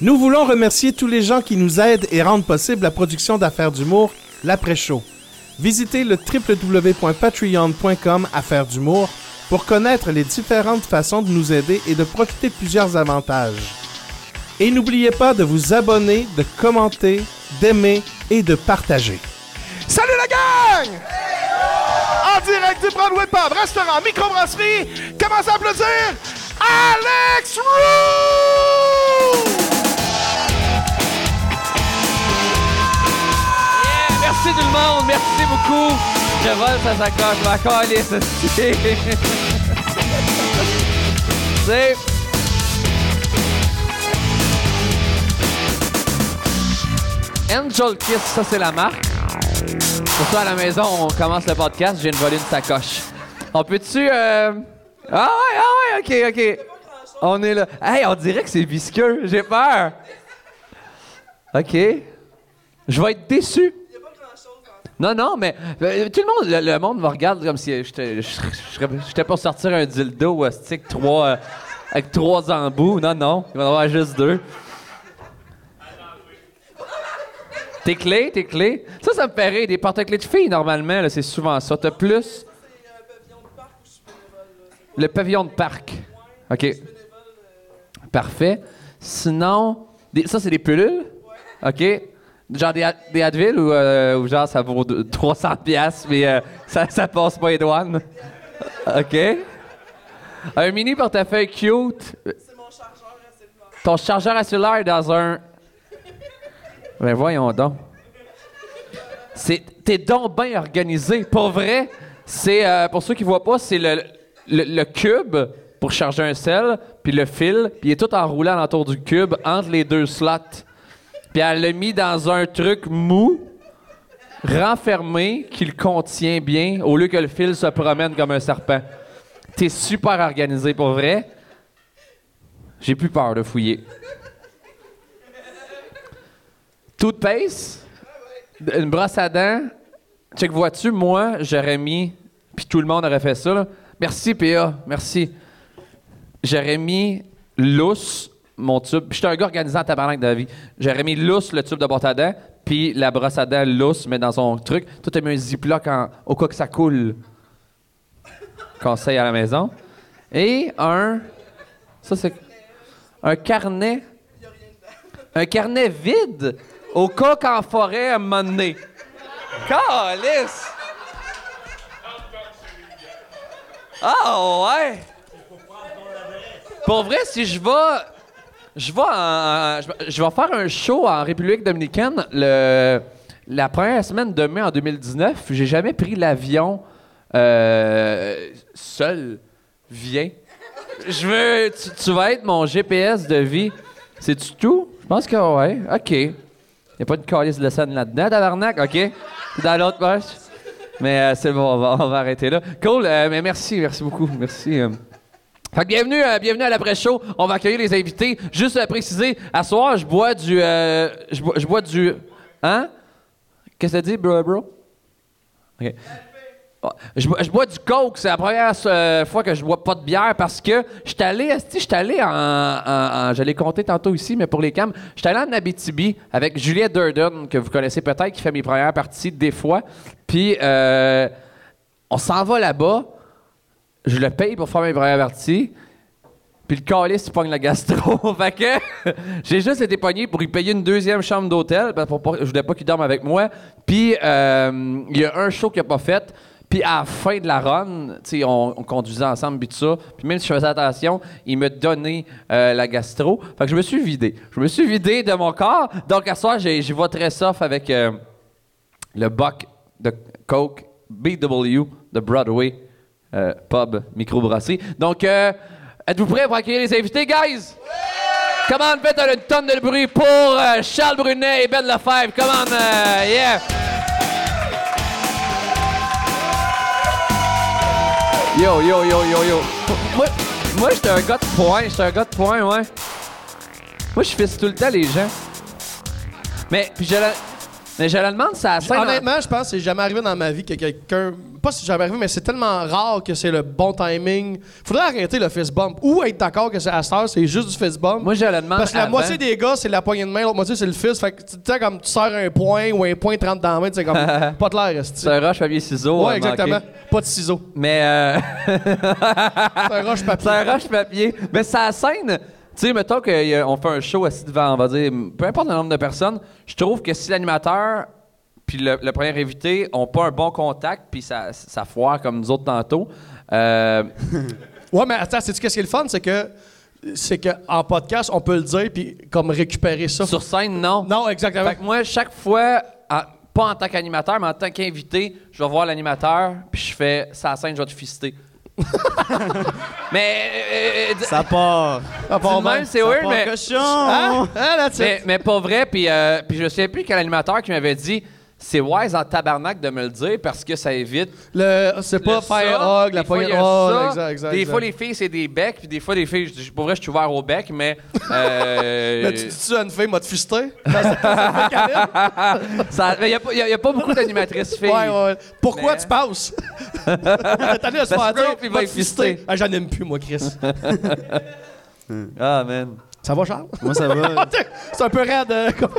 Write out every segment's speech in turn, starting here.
Nous voulons remercier tous les gens qui nous aident et rendent possible la production d'Affaires d'humour, l'après-show. Visitez le www.patreon.com Affaires d'humour pour connaître les différentes façons de nous aider et de profiter de plusieurs avantages. Et n'oubliez pas de vous abonner, de commenter, d'aimer et de partager. Salut la gang! En direct du Broadway Pub, restaurant, microbrasserie, commencez à applaudir Alex Roux! Merci beaucoup. Je vole sa sacoche, ma calisse. C'est. Angel Kiss, ça c'est la marque. Pour ça à la maison, on commence le podcast, je viens de sacoche. On peut-tu. euh, Ah ouais, ah ouais, ok, ok. On est là. Hey, on dirait que c'est visqueux, j'ai peur. Ok. Je vais être déçu. Non, non, mais euh, tout le monde, le, monde me regarde comme si j'étais pour sortir un dildo euh, stick trois, euh, avec trois embouts. Non, non, il va en avoir juste deux. T'es clé, t'es clé. Ça, ça me fait rire. Des porte-clés de filles, normalement, c'est souvent ça. T'as plus. Le pavillon de parc. OK. Parfait. Sinon, ça, c'est des pilules? OK. Genre des, des Advil ou, euh, genre ça vaut de- 300 pièces mais euh, ça, ça passe pas les douanes? OK. Un mini portefeuille cute. C'est mon chargeur à cellulaire. Ton chargeur à cellulaire est dans un... Ben voyons donc. C'est, t'es donc bien organisé. Pour vrai, c'est, euh, pour ceux qui voient pas, c'est le, le, le cube pour charger un sel, puis le fil, puis il est tout enroulé autour du cube, entre les deux slots. Puis elle l'a mis dans un truc mou, renfermé, qui le contient bien, au lieu que le fil se promène comme un serpent. T'es super organisé, pour vrai. J'ai plus peur de fouiller. Toothpaste, une brosse à dents? Check, vois-tu, moi, j'aurais mis, puis tout le monde aurait fait ça. Merci, PA, merci. J'aurais mis lousse, mon tube. J'étais un gars organisé en tabarnak de la vie. J'aurais mis lousse, le tube de brosse à dents, puis la brosse à dents lousse, mais dans son truc. Tout a mis un ziploc en- au cas que ça coule. Conseil à la maison. Et un. Ça, c'est. Un carnet. Un carnet vide au cas qu'en forêt, à un moment donné. Calice! Ah ouais! Pour vrai, si je vais. Je vais, faire un show en République dominicaine le, la première semaine de mai en 2019. J'ai jamais pris l'avion euh, seul. Viens. Je veux. Tu, vas être mon GPS de vie. C'est-tu tout? Je pense que ouais. OK. Il n'y a pas de calice de scène là-dedans, tabarnak? OK. Dans l'autre poche. Mais euh, c'est bon, on va, arrêter là. Cool, euh, mais merci, merci beaucoup. Merci. Fait que bienvenue, euh, bienvenue à l'après-show. On va accueillir les invités. Juste à préciser, à soir, je bois du. euh, je, bois, je du. Hein? Qu'est-ce que ça dit, bro, bro? OK. Ah, Je, bois- je du coke, c'est la première euh, fois que je bois pas de bière parce que j'étais allé, esti, j'étais allé en, je l'ai compté tantôt ici, mais pour les cams, j'étais allé en Abitibi avec Juliette Durden, que vous connaissez peut-être, qui fait mes premières parties des fois. Puis, euh, on s'en va là-bas, je le paye pour faire mes premières parties. Puis le calice, pogne la gastro. fait que j'ai juste été pogné pour lui payer une deuxième chambre d'hôtel. parce que je voulais pas qu'il dorme avec moi. Puis euh, il y a un show qu'il a pas fait. Puis à la fin de la run, on, on conduisait ensemble, puis tout ça. Puis même si je faisais attention, il me donnait euh, la gastro. Fait que je me suis vidé. Je me suis vidé de mon corps. Donc à ce soir, j'y vais très avec euh, le Buck de Coke BW de Broadway euh, Pub Microbrasserie. Donc, euh, êtes-vous prêts pour accueillir les invités, guys? Come on, faites une tonne de bruit pour euh, Charles Brunet et Ben Lefebvre. Come on, euh, yeah! Yo, yo, yo, yo, yo. Moi, moi j'étais un gars de point. J'étais un gars de point, ouais. Moi, je fais tout le temps les gens. Mais, puis je la- Mais je le demande, ça a scène. en- Honnêtement, je pense que c'est jamais arrivé dans ma vie que quelqu'un. Pas si jamais arrivé, mais c'est tellement rare que c'est le bon timing. Faudrait arrêter le fist bump. Ou être d'accord que c'est à cette heure, c'est juste du fist bump. Moi, je le demande. Parce que la avant. moitié des gars, c'est la poignée de main, l'autre moitié, c'est le fist. Fait que tu sais, comme tu serres un point ou un point 30 dans la main, c'est comme pas de l'air. C'est un rush papier ciseaux. Ouais, euh, exactement. manqué. Pas de ciseaux. Mais euh, C'est un roche papier. c'est un rush papier. Mais ça scène. Tu sais, mettons qu'on fait un show assis devant, on va dire, peu importe le nombre de personnes, je trouve que si l'animateur puis le, le premier invité ont pas un bon contact, puis ça, ça foire comme nous autres tantôt, euh, Ouais, mais attends, sais-tu qu'est-ce qui est le fun? C'est que. C'est qu'en podcast, on peut le dire puis comme récupérer ça. sur scène, non. Non, exactement. Fait que moi, chaque fois, en- pas en tant qu'animateur, mais en tant qu'invité, je vais voir l'animateur, puis je fais sa scène, je vais te fister. mais. euh, euh, Ça part. Ah, bon, de même, c'est weird, Part mais. cochon. Hein? Ah, it. Mais, mais pas vrai, puis, euh, puis je ne sais plus quel animateur qui m'avait dit c'est wise en tabarnak de me le dire parce que ça évite. Le, c'est pas le faire ça, hug, la poignée. Exact, exact. Des exact. fois, les filles, c'est des becs, puis des fois, les filles, je- pour vrai, je suis ouvert au bec, mais. euh, Mais tu dis-tu à une fille, m'a te mais il n'y a, pas beaucoup d'animatrices filles. Ouais, ouais. Pourquoi Mais- tu passes? T'as dit à se faire dire, m'a te. Ah, j'en aime plus, moi, Chris. Ah, man. Ça va, Charles? Moi, ça va. C'est un peu raide. euh, comme-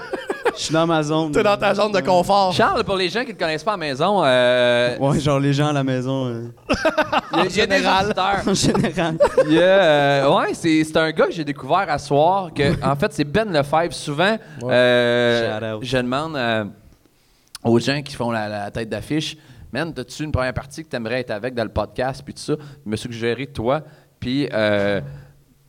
Je suis dans ma zone. T'es dans ta zone de confort. Charles, pour les gens qui ne te connaissent pas à la maison, euh, Ouais, genre les gens à la maison, euh, il y a, il y a des général. auditeurs. en général. Il y a, euh, ouais, c'est, c'est un gars que j'ai découvert à soir, que en fait c'est Ben Lefebvre. Souvent, euh, je demande euh, aux gens qui font la, la tête d'affiche, man, as-tu une première partie que t'aimerais être avec dans le podcast puis tout ça, il me suggéré toi, puis euh,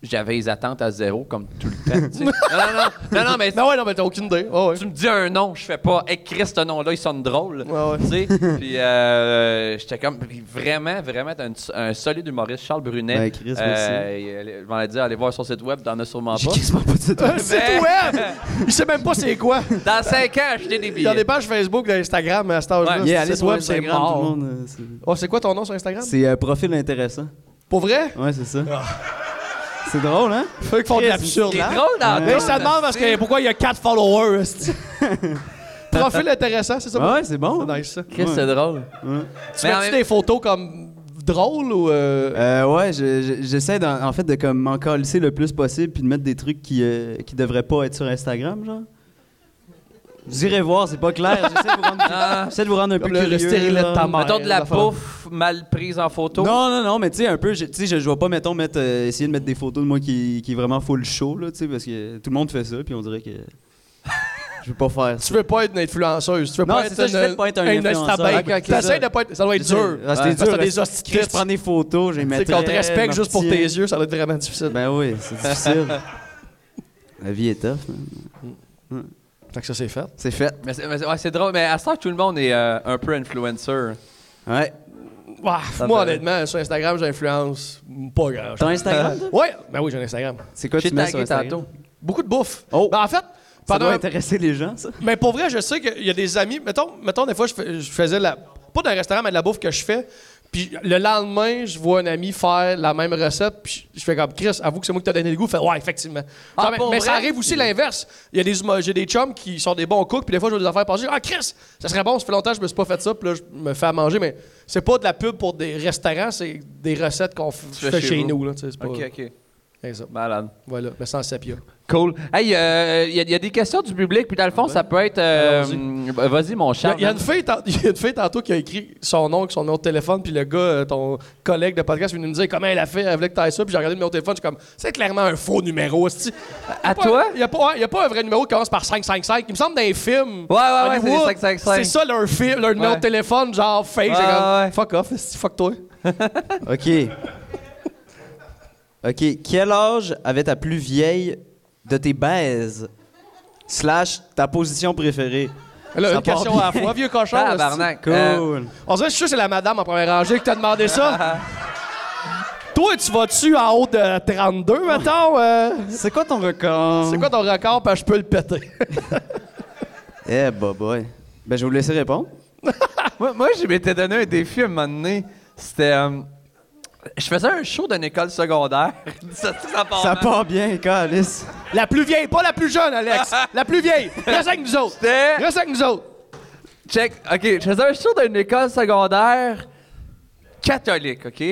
j'avais les attentes à zéro comme tout le temps. tu sais. non, non, non, non, non, mais Non, ouais, non, mais t'as aucune idée. Oh, ouais. tu me dis un nom, je fais pas, écris ce nom-là, il sonne drôle. Ouais, ouais. Tu sais? Puis euh, j'étais comme, puis vraiment, vraiment, t'es un, un solide humoriste, Charles Brunet. Ben, Chris, merci. Euh, il- je m'en ai dit, allez voir son site web, t'en as sûrement J'ai pas. quasiment pas de cette Un site web! Il sait même pas c'est quoi. Dans 5 ans, acheter des Il y a des billets. pages Facebook, d'Instagram à cet âge-là. Ouais. Ce Yeah, allez site sur web, c'est Instagram, tout le mort. monde. euh, c'est- Oh, c'est quoi ton nom sur Instagram? C'est un profil intéressant. Pour vrai? Ouais, c'est ça. C'est drôle, hein? Faut qu'ils font de l'absurde. C'est hein? drôle dans Mais ça demande parce que pourquoi il y a 4 followers. Profil intéressant, c'est ça? Ouais, c'est bon. C'est nice ça. Chris, c'est drôle. Tu fais-tu même- des photos comme drôles ou. euh, Euh, ouais, je- je- j'essaie en fait de comme m'en le plus possible puis de mettre des trucs qui, euh, qui devraient pas être sur Instagram, genre. Vous irez voir, c'est pas clair. J'essaie de vous rendre, Ah. j'essaie de vous rendre un peu le- le curieux. stérilet de là. ta mère. Mettons de la bouffe mal prise en photo. Non, non, non, mais tu sais, un peu, je- tu sais, je, je vais pas, mettons, mettre, euh, essayer de mettre des photos de moi qui, qui est vraiment full show, là, tu sais, parce que tout le monde fait ça, puis on dirait que je veux pas faire ça. Tu veux pas être une influenceuse. Tu veux Non, pas c'est être ça, une, j'essaie de pas être un une influenceur. T'essaies ça. de pas être. Ça doit être dur. Ah, que dur. t'as des hosties je prends des photos, j'ai Tu sais, mettre. qu'on te respecte juste pour tes yeux, ça doit être vraiment difficile. Ben oui, c'est difficile. La vie est tough, man. Fait que ça, c'est fait. C'est fait. Mais c'est, mais c'est- ouais, c'est drôle. Mais à ce temps, tout le monde est euh, un peu influencer. Ouais. Ouah, Ça moi, fait- honnêtement, sur Instagram, j'influence pas grand T'as Instagram, toi? Ouais, ben oui, j'ai un Instagram. C'est quoi J'ai tu mets sur tagué Instagram? tantôt. Beaucoup de bouffe. Oh. Ben, en fait, Ça pendant. doit intéresser les gens, ça. Mais pour vrai, je sais qu'il y a des amis. Mettons, mettons des fois, je, fais- je faisais la. Pas d'un restaurant, mais de la bouffe que je fais. Puis le lendemain, je vois un ami faire la même recette. Puis je fais comme Chris, avoue que c'est moi qui t'ai donné le goût. Fait ouais, effectivement. Ah, mais ça arrive aussi l'inverse. Il y a des j'ai des chums qui sont des bons cooks. Puis des fois, je vois des affaires passer. Ah, Chris, ça serait bon. Ça fait longtemps que je me suis pas fait ça. Puis là, je me fais à manger. Mais c'est pas de la pub pour des restaurants. C'est des recettes qu'on fait chez nous. Là, pas, Ok, ok. C'est ça. Malade. Voilà, mais sans sepia. Cool. Hey, euh, il y, a- il y a des questions du public, puis dans le fond, ça peut être. euh, Allons-y. Vas-y, mon chat. il y, a une fille tant- il y a une fille tantôt qui a écrit son nom avec son numéro de téléphone, puis le gars, euh, ton collègue de podcast, vient nous dire comment elle a fait, elle voulait que tu ça, puis j'ai regardé le numéro de téléphone, je suis comme, c'est clairement un faux numéro. esti. À Pas- toi? Il n'y a, pas- ouais, il y a pas un vrai numéro qui commence par 555. Il me semble dans les films. Ouais, ouais, ouais, c'est Hollywood, des 555. C'est ça leur, film, leur numéro Ouais. de téléphone, genre fake. J'ai Ouais, comme, ouais. fuck off, fuck toi. OK. OK. Quel âge avait ta plus vieille de tes baises? Slash ta position préférée. Là, une question bien. à la fois, vieux cochon. esti. Tabarnak. Cool. Euh, On dirait que je suis sûr que c'est la madame en première rangée qui t'a demandé ça. Toi, tu vas-tu en haut de 32, mettons? euh? C'est quoi ton record? C'est quoi ton record? Parce que je peux le péter? Eh, bah, boy. Ben, je vais vous laisser répondre. moi, moi, je m'étais donné un défi à un moment donné. C'était. euh, je faisais un show d'une école secondaire. ça, ça part Ça mal. part bien, Calice. La plus vieille, pas la plus jeune, Alex. La plus vieille. Reste avec nous autres. Reste avec nous autres. check. OK, je faisais un show dans une école secondaire catholique, OK?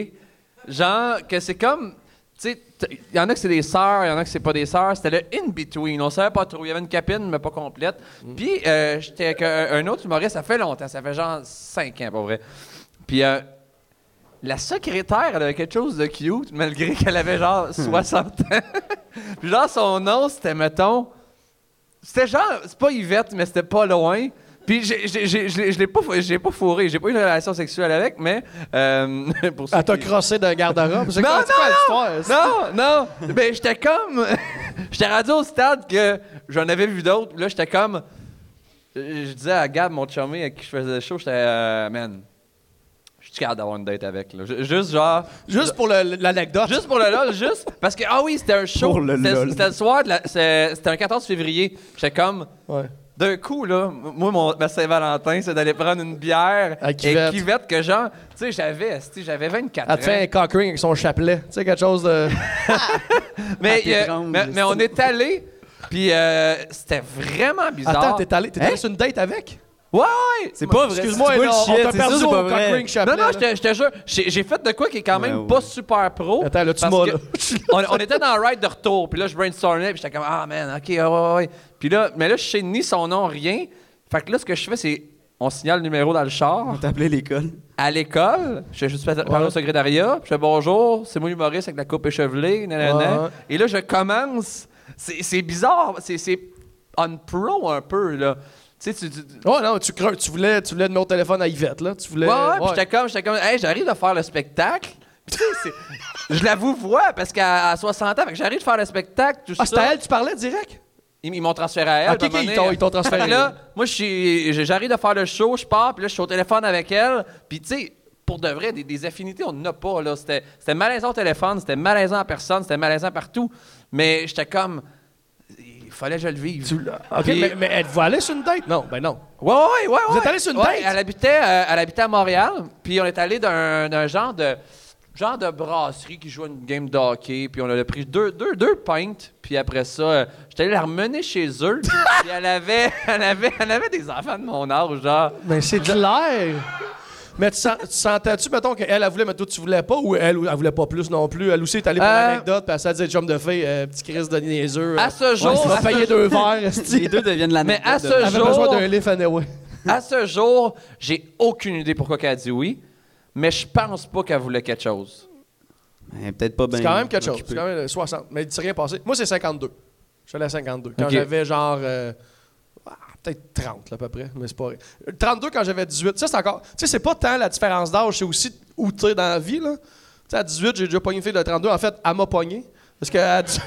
Genre, que c'est comme. Tu sais, il y en a que c'est des sœurs, il y en a que c'est pas des sœurs. C'était le in-between. On savait pas trop. Il y avait une capine, mais pas complète. Puis, euh, j'étais avec un, un autre humoriste, ça fait longtemps. Ça fait genre 5 ans, pour vrai. Puis, euh, la secrétaire, elle avait quelque chose de cute, malgré qu'elle avait genre 60 ans. Puis, genre, son nom, c'était, mettons. C'était genre. C'est pas Yvette, mais c'était pas loin. Puis, je l'ai- pas, j'ai pas fourré. J'ai pas eu une relation sexuelle avec, mais. euh, pour Elle t'a qui- crossé d'un garde-robe? C'est non, non, l'histoire? non, non. Ben, j'étais comme. j'étais rendu au stade que j'en avais vu d'autres. Là, j'étais comme. Je disais à Gab, mon chummy avec qui je faisais le show, j'étais. euh, man, je suis capable d'avoir une date avec. Là. Juste genre. Juste pour le- l'anecdote. Juste pour le LOL, juste. Parce que, ah oui, c'était un show. Pour le C'était lol. c'était le soir, c'était un 14 février. J'étais comme. Ouais. D'un coup, là, moi, mon, ma Saint-Valentin, c'est d'aller prendre une bière À et cuvette. cuvette que genre, tu sais, j'avais, j'avais 24 ans. Elle te fait un cock ring avec son chapelet. Tu sais, quelque chose de. Mais, Ah, euh, mais, mais on est allé, puis euh, c'était vraiment bizarre. Attends, t'es allé, t'es allé Hein? sur une date avec? Ouais, ouais! C'est pas vrai. Excuse-moi, c'est on t'a perdu au chapelet. Non, non, je te- jure, j'ai fait de quoi qui est quand même Ouais, ouais. pas super pro. Attends, là, tu m'as, là. on, on était dans le ride de retour, puis là, je brainstormais, puis j'étais comme, ah man, ok, ouais, ouais, ouais. Puis là, mais là, je sais ni son nom, rien. Fait que là, ce que je fais, c'est, on signale le numéro dans le char. On t'appelait l'école. à l'école, je fais juste parler au secrétariat, je fais bonjour, c'est moi l'humoriste avec la coupe échevelée, nanana. Ouais, ouais. Et là, je commence. C'est c'est bizarre, c'est c'est unpro un peu, là. Tu sais, tu. Oh non, tu, creux, tu voulais, tu voulais numéro de téléphone à Yvette, là. Tu voulais. Ouais, ouais, puis j'étais comme, j'étais comme, hey, j'arrive de faire le spectacle. Je la vous vois parce qu'à à 60 ans, j'arrive de faire le spectacle, tout Ah, c'était ça. à elle, tu parlais direct? Ils, ils m'ont transféré à elle. Ok, à ils t'ont- ils t'ont transféré. Là, moi, j'arrive de faire le show, je pars, puis là, je suis au téléphone avec elle. Puis, tu sais, pour de vrai, des, des affinités, on n'en a pas, là. C'était c'était malaisant au téléphone, c'était malaisant en personne, c'était malaisant partout. Mais j'étais comme. Fallait que je le vive. Ok, Puis- mais, mais elle va aller sur une date? Non, ben non. Ouais, ouais, ouais, ouais. Vous êtes allés sur une Ouais, date? Elle habitait, euh, elle habitait à Montréal, puis on est allé d'un d'un genre de genre de brasserie qui jouait une game de hockey, puis on a pris deux, deux, deux pintes, puis après ça, euh, j'étais allé la remener chez eux, puis elle avait, elle, avait, elle avait des enfants de mon âge, genre. Mais c'est de l'air. Mais tu, sens- tu sentais-tu, mettons, qu'elle, elle voulait, mais toi, tu voulais pas, ou elle, elle voulait pas plus non plus? Elle aussi est allée pour Euh, l'anecdote, puis elle s'est dit, chum de fille, euh, petit Chris de niaiseux. À euh, ce jour, tu vas à ce- payer deux verres, esti. Les deux deviennent la Mais à ce jour- besoin d'un lift anyway. à ce jour, j'ai aucune idée pourquoi elle a dit oui, mais je pense pas qu'elle voulait quelque chose. Ben, Peut-être pas bien. C'est quand même quelque chose. occupé. C'est quand même euh, 60. Mais il s'est rien passé. Moi, c'est 52. Je suis allé à 52. Quand Ok. j'avais genre. euh, Peut-être 30 là, à peu près, mais c'est pas vrai. Euh, 32 quand j'avais 18. Ça, c'est encore. Tu sais, c'est pas tant la différence d'âge, c'est aussi où tu es dans la vie. Là. Tu sais, à 18, j'ai déjà pogné une fille de 32. En fait, elle m'a pogné. Parce qu'à dix-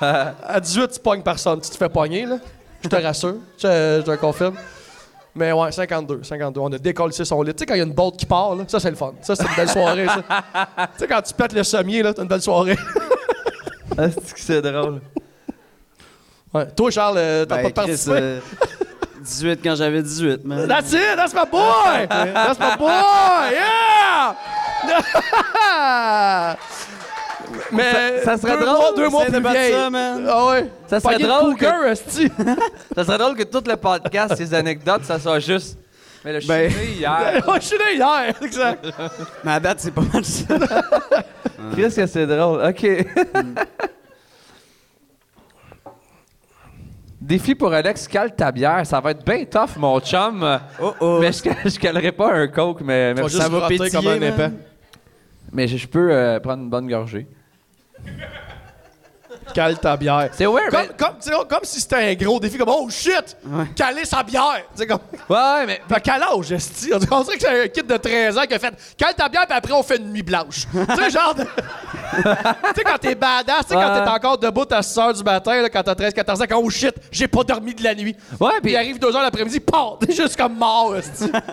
à 18, tu pognes personne. Tu te fais pogner, là. Je te rassure. Je, je te confirme. Mais ouais, 52, 52. On a décollé son lit. Tu sais, quand il y a une botte qui part, là, ça, c'est le fun. Ça, c'est une belle soirée, ça. tu sais, quand tu pètes le sommier, là, t'as une belle soirée. Ah, c'est drôle. Ouais. Toi, Charles, euh, t'as Ben, pas Chris, participé? euh, 18 quand j'avais 18, man. That's it! That's my boy! That's my boy! Yeah! Mais Ça- ça serait deux drôle, mois, deux mois de plus vieille. ça, man. Ah ouais. Ça serait drôle que- cougar. Ça serait drôle que tout le podcast, ces anecdotes, ça soit juste. Mais le je suis Ben- né hier. Je suis né hier, exact. Mais à date, c'est pas mal ça. Qu'est-ce que c'est drôle? OK. Défi pour Alex, cale ta bière. Ça va être bien tough, mon chum. Oh oh. Mais je, je calerai pas un coke, mais, mais, juste va pétiller, comme un man. épais. mais je, je peux euh, prendre une bonne gorgée. Cale ta bière. C'est weird, Comme, mais- comme, tu sais, comme si c'était un gros défi, comme oh shit! Ouais. Caler sa bière! Tu sais, comme. Ouais, ouais, mais. Fait quel âge, esti? On dirait on dirait que c'est un kid de 13 ans qui a fait cale ta bière, puis après on fait une nuit blanche. tu sais, genre. de- tu sais, quand t'es badass, tu sais, quand t'es encore debout à 6 h du matin, là, quand t'as 13-14 ans, quand oh shit, j'ai pas dormi de la nuit. Ouais, Puis il arrive 2 h l'après-midi, paf! T'es juste comme mort,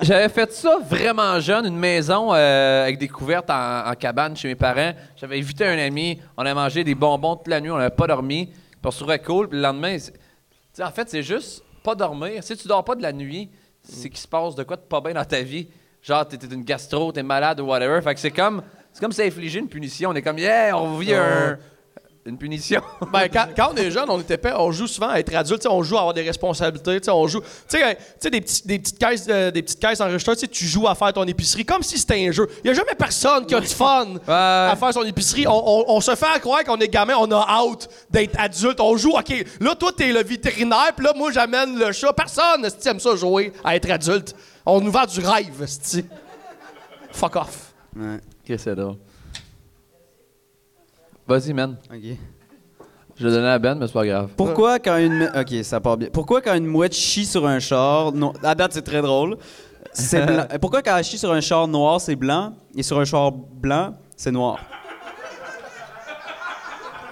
j'avais fait ça vraiment jeune, une maison euh, avec des couvertes en, en cabane chez mes parents. J'avais invité un ami, on a mangé des bonbons toute la nuit, on n'avait pas dormi. Puis on se trouvait cool, puis le lendemain, c'est- tu sais, en fait, c'est juste pas dormir. Si tu dors pas de la nuit, c'est qu'il se passe de quoi de pas bien dans ta vie. Genre, t'es une gastro, t'es malade ou whatever. Fait que c'est comme, c'est comme s'infliger une punition. On est comme, yeah, on vit un. une punition. Ben, quand, quand on est jeune, on était pas, on joue souvent à être adulte, on joue à avoir des responsabilités, on joue, tu sais, des, petits- des petites caisses, euh, des petites caisses enregistrées, tu sais, tu joues à faire ton épicerie comme si c'était un jeu. Il y a jamais personne qui a du fun à faire son épicerie. On, on- on se fait croire qu'on est gamin, on a hâte d'être adulte. On joue, ok, là toi t'es le vétérinaire, puis là moi j'amène le chat. Personne, esti, aime ça jouer à être adulte. On nous vend du rêve. Fuck off. Ouais, C'est drôle. Vas-y, man. ok. Je vais donner à Ben, mais c'est pas grave. Pourquoi quand une... Ok, ça part bien. Pourquoi quand une mouette chie sur un char... Non, à date, c'est très drôle. C'est blanc. Pourquoi quand elle chie sur un char noir, c'est blanc, et sur un char blanc, c'est noir?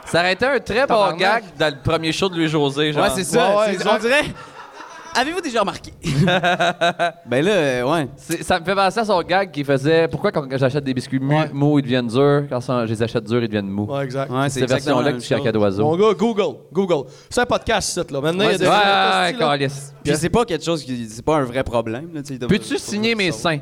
Ça aurait été un très bon gag dans le premier show de Louis-José, genre. Ouais, c'est ça. Ouais, ouais, c'est- on dirait... Avez-vous déjà remarqué? ben là, euh, ouais. C'est- Ça me fait penser à son gag qui faisait Pourquoi quand j'achète des biscuits Ouais. mous, ils deviennent durs Quand ça- je les achète durs, ils deviennent mous? Ouais, exact. Ouais, c'est cette version-là que tu cherches à d'oiseau. Mon gars, Google, Google. C'est un podcast, ça, là. Maintenant, il y a Ouais, des. Ouais, ouais, là. câlisse. Puis c'est pas quelque chose qui... C'est pas un vrai problème, là, tu sais, de- Peux-tu signer mes seins?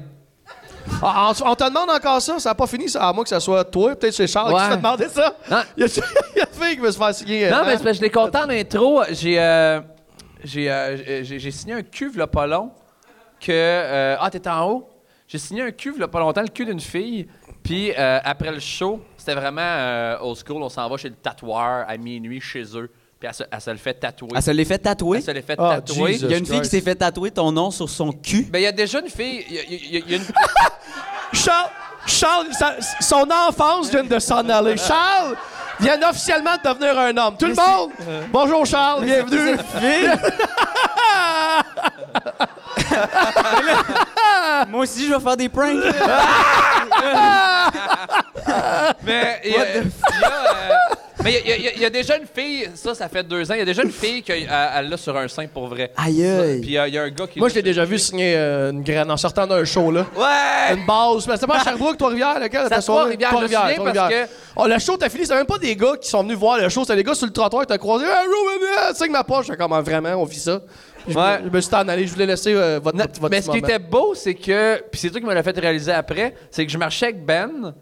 Ah, on, on te demande encore ça, ça n'a pas fini, ça, à moins que ça soit toi, peut-être chez Charles qui Ouais. demander ça. Non. Il y a, il y a une fille qui veut se faire signer. Non, hein? mais c'est parce que je l'ai compté en intro. J'ai euh, j'ai euh, j'ai- signé un cuve là pas long que... euh, ah, t'étais en haut? J'ai signé un cuve là pas longtemps, le cul d'une fille. Puis euh, après le show, c'était vraiment euh, old school. On s'en va chez le tatoueur à minuit chez eux. Puis elle se, elle se le fait tatouer. Elle se l'est fait tatouer? Elle se l'est fait Ah, tatouer. Jesus. Il y a une fille qui s'est fait tatouer ton nom sur son cul? Ben, il y a déjà une fille. Il y a- il y a- il y a une... Charles, Charles sa- son enfance vient de s'en aller. Charles vient officiellement de devenir un homme. Tout le monde, bonjour Charles, bienvenue. Moi aussi, je vais faire des pranks. Mais il y a, euh, mais il y a- y y déjà une fille, ça, ça fait deux ans, il y a déjà une fille qui l'a sur un sein pour vrai. Aïe, aïe. Puis euh, il y a un gars qui. Moi, je l'ai déjà vu signer euh, une graine en sortant d'un show, là. Ouais! Une base. Mais c'était pas à Sherbrooke, Trois-Rivières, lequel? soirée? Trois-Rivières, je me souviens Trois-Rivières. Oh, le show, t'as fini. C'était même pas des gars qui sont venus voir le show. C'était des gars sur le trottoir. T'as croisé. Hey, Ruben, signe ma poche. J'étais comme, ah, vraiment, on vit ça. Je, Ouais. me, je me suis en allé. Je voulais laisser euh, votre, Non, votre, mais ce qui était beau, c'est que. Puis c'est toi qui me l'a fait réaliser après, c'est que je marchais avec Ben.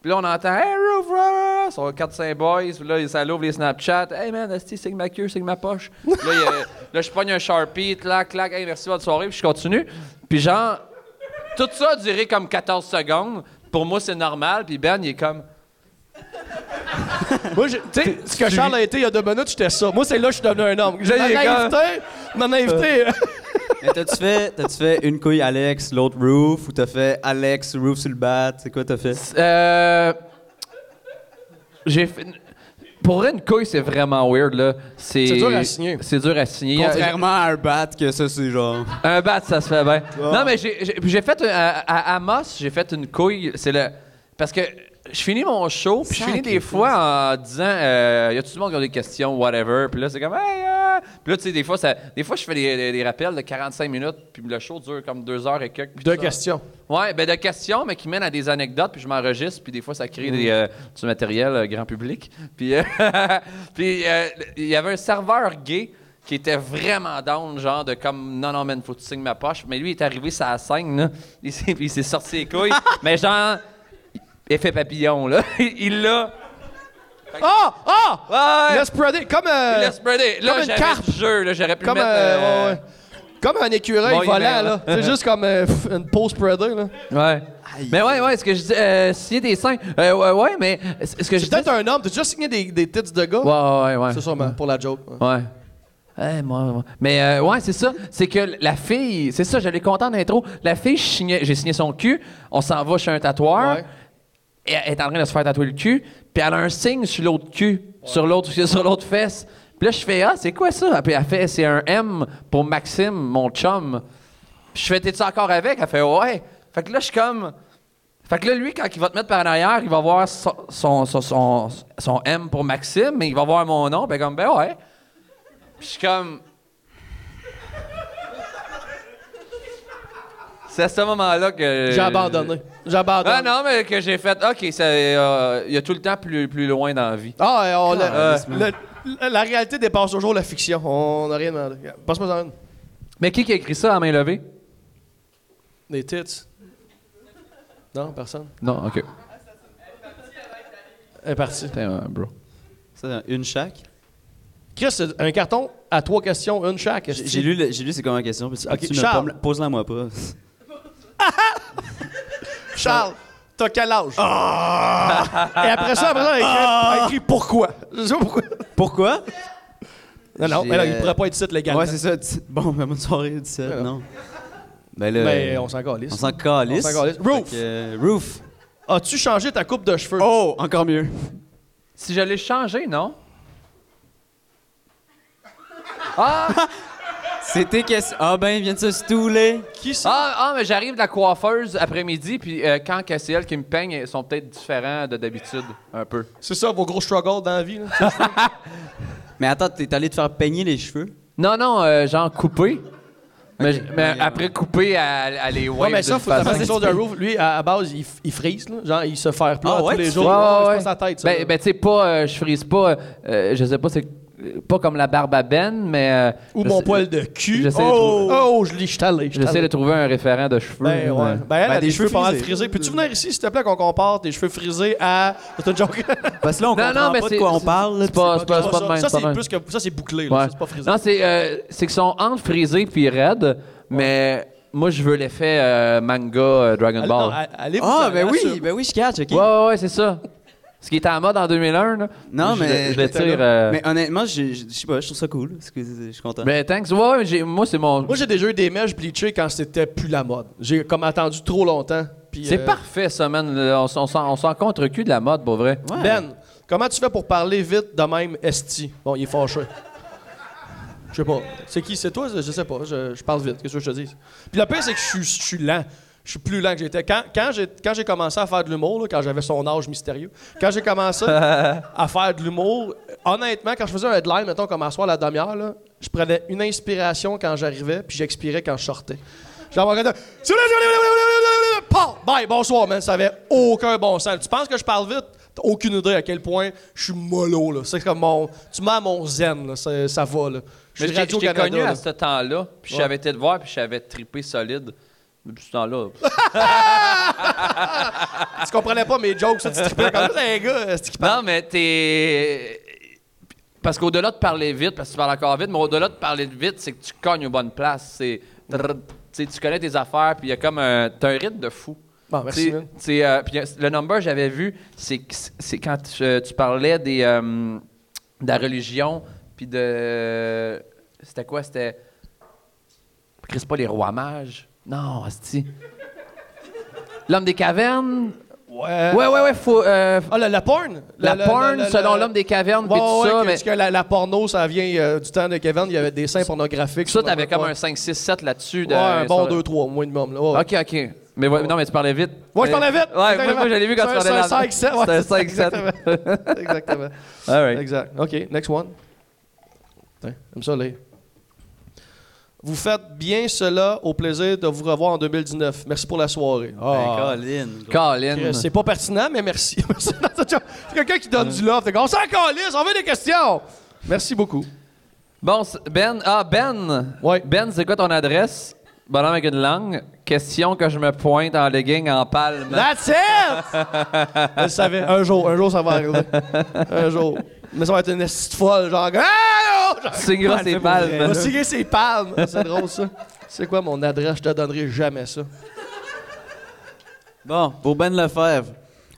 Puis là, on entend Hey, Roof, sur 4-5 boys. Puis là, ça l'ouvre les Snapchat. Hey man, Asti, signe ma queue, signe ma poche. Là, il y a- là, je pogne un Sharpie, clac, clac. Hey, merci, bonne soirée. Puis je continue. Puis genre, tout ça a duré comme 14 secondes. Pour moi, c'est normal. Puis Ben, il est comme. Moi, j'ai- tu sais, ce que Charles a été il y a deux minutes, j'étais ça. Moi, c'est là que je suis devenu un homme. J'ai est naïveté, ma naïveté. Mais t'as-tu fait, t'as-tu fait une couille Alex, l'autre Roof, ou t'as fait Alex, Roof sur le bat? C'est quoi t'as fait? Euh. J'ai fait. Pour vrai, une couille, c'est vraiment weird, là. C'est C'est dur à signer. C'est dur à signer. Contrairement à un bat, que ça, c'est genre... Un bat, ça se fait bien. Non, mais j'ai- j'ai puis j'ai fait. un- à, à Amos, j'ai fait une couille. C'est le. Parce que je finis mon show, puis je finis des fois en disant euh, y a tout le monde qui a des questions, whatever. Puis là, c'est comme hey, ah! Puis là, tu sais, des fois, ça, des fois, je fais des, des- des rappels de 45 minutes, puis le show dure comme deux heures et quelques. ça. questions. Ouais, ben de questions, mais qui mènent à des anecdotes, puis je m'enregistre, puis des fois ça crée des, euh, du matériel euh, grand public. Puis euh, puis, euh, il y avait un serveur gay qui était vraiment down, genre de comme non non man, faut que tu signes ma poche. Mais lui il est arrivé sur la scène, là, il s'est sorti les couilles, mais genre effet papillon là, il l'a. Ah! Ah! Ouais. Il a spreadé. Comme, euh. Là, comme une j'avais carpe. du jeu, là, j'aurais pu comme, mettre. euh, euh, ouais, ouais. comme un écureuil volant, là. C'est juste comme euh, pff, une pause spreader, là. Ouais. Mais ouais, ouais, ce que je dis, euh, signer des seins. Euh, ouais, ouais, mais ce que je C'est dis. peut-être un homme. T'as déjà signé des, des tits de gars? Ouais, ouais, ouais. C'est sûrement, pour la joke. ouais. Ouais. Eh, moi, moi. Mais euh, ouais, c'est ça. C'est que la fille, c'est ça, j'allais content d'intro. La fille, je signais- j'ai signé son cul. On s'en va chez un tatoueur. Ouais. Elle est en train de se faire tatouer le cul. Puis elle a un signe sur l'autre cul, sur l'autre sur l'autre fesse. Puis là, je fais Ah, c'est quoi ça? Puis elle fait C'est un M pour Maxime, mon chum. Puis je fais T'es-tu encore avec? Elle fait Ouais. Fait que là, je suis comme. Fait que là, lui, quand il va te mettre par en arrière, il va voir son, son, son, son- son M pour Maxime, mais il va voir mon nom. Ben, comme, ben ouais. Puis je suis comme. C'est à ce moment-là que. J'ai abandonné. J'abandonne. Ah non, mais que j'ai fait. OK, ça, euh, il y a tout le temps plus, plus loin dans la vie. Ah, et on, la, Euh, le- la réalité dépasse toujours la fiction. On n'a rien demandé. Passe-moi dans une. Mais qui qui a écrit ça à main levée? Des tits. Non, personne. Non, OK. Elle est partie. Putain, euh, bro. Ça, une chaque? Chris, c'est un carton à trois questions, une chaque. J'ai j'ai lu, j'ai lu c'est comment la question. puis tu me Pose-la moi pas. Charles, t'as quel âge? Et après ça, après ça, elle a écrit, elle a écrit pourquoi? Je sais pas pourquoi. Pourquoi? Non, non, J'ai, mais là, il euh, pourrait pas être site légalement. Ouais, c'est ça. Bon, ben, bonne soirée, 17. Ouais. Non. Ben là. Mais on s'en calisse. on s'en calisse. On s'en calisse. Roof! Fait que, euh, Roof. As-tu changé ta coupe de cheveux? Oh, encore mieux. Si je l'ai changé, non? Ah! C'était qu'est-ce. Ah ben, il vient de se stouler. Qui c'est? Ah, ah, mais j'arrive de la coiffeuse après-midi, puis euh, quand c'est elle qui me peigne, ils sont peut-être différents de d'habitude, un peu. C'est ça vos gros struggles dans la vie? là? Mais attends, t'es allé te faire peigner les cheveux? Non, non, euh, genre coupé. Mais, mais après couper, elle, elle les Ouais, wave mais ça, faut façon- quelque chose de Roof. Lui, à la base, il, il frise, là. Genre, il se fait plus Ah ouais, tous les jours. Ouais, ouais, c'est ouais. pas sa tête, ça. Ben, ben tu sais, pas, euh, je frise pas, euh, je sais pas, c'est pas comme la barbe à Ben, mais. euh, Ou mon sais- poil de cul. j'essaie de oh, trouver- oh, je l'ai, je suis allé, je suis J'essaie de trouver un référent de cheveux. Ben, ouais. mais- Ben, elle Ben, a des des cheveux pas mal frisés. frisés. Peux-tu venir ici, s'il te plaît, qu'on compare tes cheveux frisés à. C'est une joke? Parce que là, on Non, comprend non, mais pas de c'est- quoi on c'est- parle. là, c'est pas- c'est pas- c'est pas de même, ça, c'est même. plus que. Ça, c'est bouclé, là. Ouais. Ça, C'est pas frisé. Non, c'est euh, c'est qu'ils sont entre frisés puis raides, mais moi, je veux l'effet euh, manga euh, Dragon Allez- Ball. non, allez vous Ah, en- ben oui, ben oui, je catch, ok. Ouais, ouais, ouais, c'est ça. Ce qui était en mode en 2001, là. Non, Je- mais- Je le tire. euh, Mais honnêtement, je je- je sais pas, je trouve ça cool. parce que Je suis content. Ben, thanks. Ouais, ouais, j'ai- moi, c'est mon. Moi, j'ai déjà eu des mèches bleachées quand c'était plus la mode. J'ai comme attendu trop longtemps. C'est euh, parfait, ça, man. On, on, s'en- on s'en contre cul de la mode, pour vrai. Ouais. Ben, comment tu fais pour parler vite de même esti? Bon, il est fâché. Je sais pas. C'est qui? C'est toi? Je sais pas. Je, je parle vite. Qu'est-ce que je te dis? Puis le pire, c'est que je suis- je suis lent. Je suis plus lent que j'étais. Quand, quand j'ai quand j'ai commencé à faire de l'humour, là, quand j'avais son âge mystérieux, quand j'ai commencé à faire de l'humour, honnêtement, quand je faisais un headline, mettons comme à soir à la demi-heure, là, je prenais une inspiration quand j'arrivais, puis j'expirais quand je sortais. Regardait, Pow! Bye, bonsoir, man. Ça avait aucun bon sens. Tu penses que je parle vite? T'as aucune idée à quel point je suis mollo, là. C'est comme mon. Tu mets à mon zen, là. Ça, va, là. Je suis connu là. à ce temps-là, puis Ouais. j'avais été te voir, puis j'avais trippé solide. Depuis ce temps-là. Tu comprenais pas mes jokes, ça, tu trippais comme ça, un gars, qui parle. non, mais t'es. Parce qu'au-delà de parler vite, parce que tu parles encore vite, mais au-delà de parler vite, c'est que tu cognes aux bonnes places. C'est. tu connais tes affaires, puis il y a comme un. T'as un rythme de fou. Bon, merci, tu sais, euh, puis le number j'avais vu, c'est c'est quand tu, euh, tu parlais des, euh, de la religion, puis de. C'était quoi? C'était. Chris, pas les rois mages? Non, c'est L'homme des cavernes? Ouais. Ouais, ouais, ouais, faut. euh, Ah, la, la porn? la, porn, selon l'homme des cavernes, puis Ouais, tout ouais, ça. que- mais parce que la, la porno, ça vient euh, du temps de Kevin, il y avait des seins pornographiques. ça, t'avais comme un 5, 6, 7 là-dessus. de- Ouais, un bon sur- 2-3, au minimum. Là. Ouais. Ok, ok. Mais ouais, non, mais tu parlais vite. Ouais, je parlais vite. Ouais, moi, moi je l'ai vu quand tu C'est parlais C'est un là. 5-7. C'était un 5-7. Exactement. Exactement. All right. Exact. OK, next one. Tiens, comme ça, là. Vous faites bien cela au plaisir de vous revoir en 2019. Merci pour la soirée. Ben, Ah. Colin. Colin. Chris, C'est pas pertinent, mais merci. Merci. C'est quelqu'un qui donne du love. T'es comme, On s'en calisse, on veut des questions. Merci beaucoup. Bon, Ben, ah, Ben. Ouais. Ben, c'est quoi ton adresse? Bonhomme avec une langue. Question que je me pointe en legging en palme. That's it! Je savais. Un jour, un jour, ça va arriver. Un jour. Mais ça va être une petite folle, genre. Ah, signeras Ouais, ses palmes. va signer ses palmes. Ah, C'est drôle, ça. C'est quoi mon adresse? Je te donnerai jamais ça. Bon, pour Ben Lefebvre.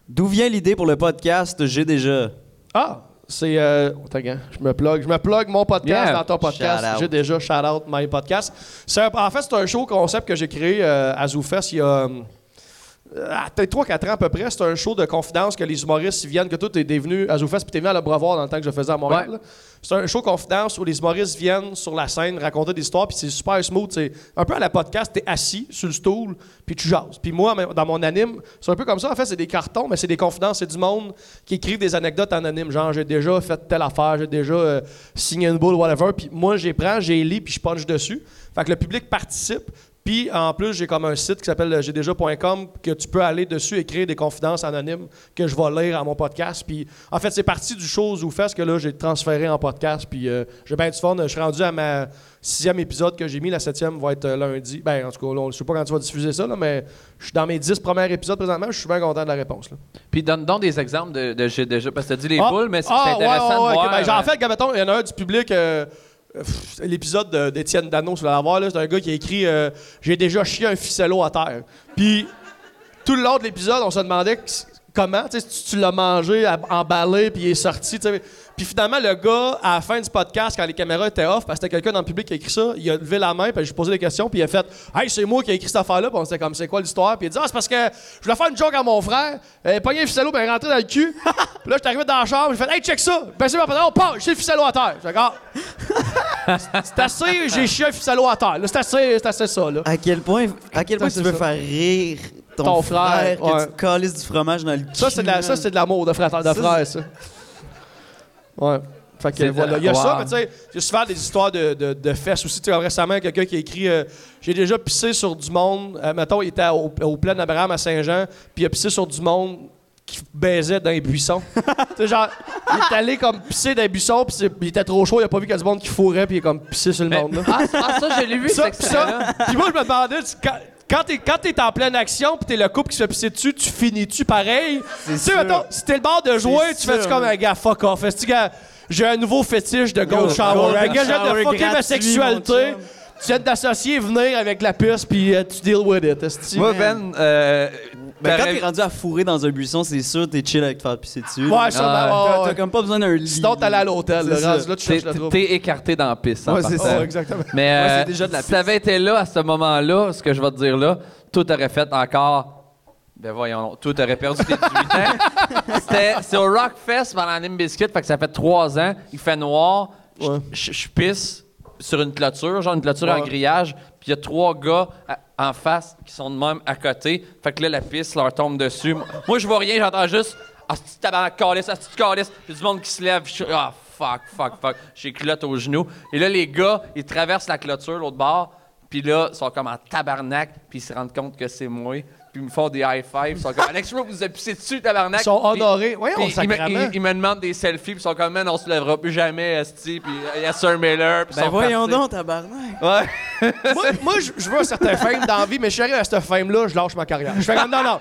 D'où vient l'idée pour le podcast J'ai déjà? Ah! C'est. Euh, je me plug. Je me plug mon podcast Yeah. dans ton podcast. J'ai déjà shout out my podcast. Un- en fait, c'est un show concept que j'ai créé euh, à ZooFest il y a. euh, peut-être 3-4 ans à peu près. C'est un show de confidence que les humoristes viennent, que toi, t'es t'es venu à ZooFest puis t'es venu à le Brevoir dans le temps que je faisais à Montréal. Ouais. C'est un show confidence où les humoristes viennent sur la scène raconter des histoires puis c'est super smooth. C'est un peu à la podcast, t'es assis sur le stool puis tu jases. Puis moi, dans mon anime, c'est un peu comme ça. En fait, c'est des cartons, mais c'est des confidences. C'est du monde qui écrivent des anecdotes en anime. Genre, j'ai déjà fait telle affaire, j'ai déjà euh, signé une boule, whatever. Puis moi, j'ai prends, j'ai lis puis je punch dessus. Fait que le public participe. Puis en plus, j'ai comme un site qui s'appelle gdja.com que tu peux aller dessus et créer des confidences anonymes que je vais lire à mon podcast. Puis en fait, c'est parti du chose où fait que là, j'ai transféré en podcast. Puis euh, j'ai bien du fun. Je suis rendu à ma sixième épisode que j'ai mis. La septième va être euh, lundi. Ben, en tout cas, là, je sais pas quand tu vas diffuser ça, là, mais je suis dans mes dix premiers épisodes présentement. Je suis bien content de la réponse. Là. Puis donne donc des exemples de, de. Parce que tu as dit les Ah, boules, mais c'est ah, intéressant ouais, ouais, de ouais, voir. ben, en euh, fait, il y en a un du public. euh, L'épisode de- d'Étienne Dano, sur la voir, là, c'est un gars qui a écrit euh, J'ai déjà chié un ficello à terre. Puis, tout le long de l'épisode, on se demandait comment, tu sais, si tu l'as mangé, emballé, puis il est sorti, tu sais. Puis finalement, le gars, à la fin du podcast, quand les caméras étaient off, parce que c'était quelqu'un dans le public qui a écrit ça, il a levé la main, puis j'ai posé des questions, puis il a fait Hey, c'est moi qui ai écrit cette affaire-là, puis on s'était comme C'est quoi l'histoire Puis il a dit Ah, c'est parce que je voulais faire une joke à mon frère, euh, pogné un ficello, ben rentré dans le cul. puis là, j'étais arrivé dans la chambre, j'ai fait Hey, check ça Ben c'est ma on part, j'ai le ficello à terre. J'ai fait Ah, c'est assez, j'ai chié un ficello à terre. Là, C'est assez, c'est assez ça, là. À quel point, à quel point tu veux ça. faire rire ton, Ton frère, frère, que ouais. tu calisses du fromage dans le cul? Ça, c'est de, la- ça, c'est de l'amour de frère, de Ça, frère, ça. Ouais. Fait que voilà. Il y a ça, mais tu sais, il y a souvent des histoires de, de, de fesses aussi. Tu sais, récemment, quelqu'un qui a écrit euh, J'ai déjà pissé sur du monde. Euh, mettons, il était au, au plein Abraham à Saint-Jean, puis il a pissé sur du monde qui baisait dans les buissons. tu sais, genre, il est allé comme pisser dans les buissons, puis il était trop chaud, il a pas vu qu'il y a du monde qui fourrait, puis il est comme pissé sur le mais- monde. Là. ah, ah, ça, je l'ai vu, Ça, pis ça, puis moi, je me demandais, tu- quand, quand t'es, quand t'es en pleine action pis t'es le couple qui se fait pisser dessus, tu finis-tu pareil? Tu sais, mettons, si t'es le bord de jouer, tu fais-tu comme un gars fuck off? Est-ce que, gars, j'ai un nouveau fétiche de gold shower. Un de ma sexualité. Tu viens t'associer, venir avec la puce puis euh, tu deal with it. est-ce que- Moi, Ben, euh, Ben, quand t'es rendu à fourrer dans un buisson, c'est sûr t'es chill avec te faire pisser dessus. Ouais, sûrement, Ah, ouais, T'as ouais. t'as comme pas besoin d'un lit. Sinon, t'allais à l'hôtel. C'est le ça. rendu là, tu t'es cherches le trouble. t'es écarté dans la piste. en Ouais, c'est partant. ça. Exactement. Mais Ouais, euh, c'est déjà de la si t'avais été là à ce moment-là, ce que je vais te dire là, tout aurait fait encore. Ben voyons, tout aurait perdu tes 18 ans. C'était- C'est au Rockfest pendant Nim Biscuit, fait que ça fait trois ans. Il fait noir. Je je pisse sur une clôture, genre une clôture en grillage, puis il y a trois gars à- en face qui sont de même à côté. Fait que là, la pisse leur tombe dessus. Moi, je vois rien, j'entends juste Ah, c'est tabarnak, calice, ah, c'est calice. Puis du monde qui se lève. Je suis Ah, fuck, fuck, fuck. J'ai culotte au genou. Et là, les gars, ils traversent la clôture, l'autre bord. Puis là, ils sont comme en tabarnak. Puis ils se rendent compte que c'est moi. Puis ils me font des high fives. Ils sont comme Alex Rowe, vous avez pissé dessus, tabarnak. Ils sont honorés. Puis ils, me, ils- ils me demandent des selfies. Puis ils sont comme, man, on se lèvera plus jamais, Esti. Puis il y a Sir Miller. Puis ils Ben sont voyons partis. donc, tabarnak. Ouais. moi, moi, je je veux un certain fame dans la vie, mais je suis arrivé à cette fame-là, je lâche ma carrière. Je fais comme, non, non.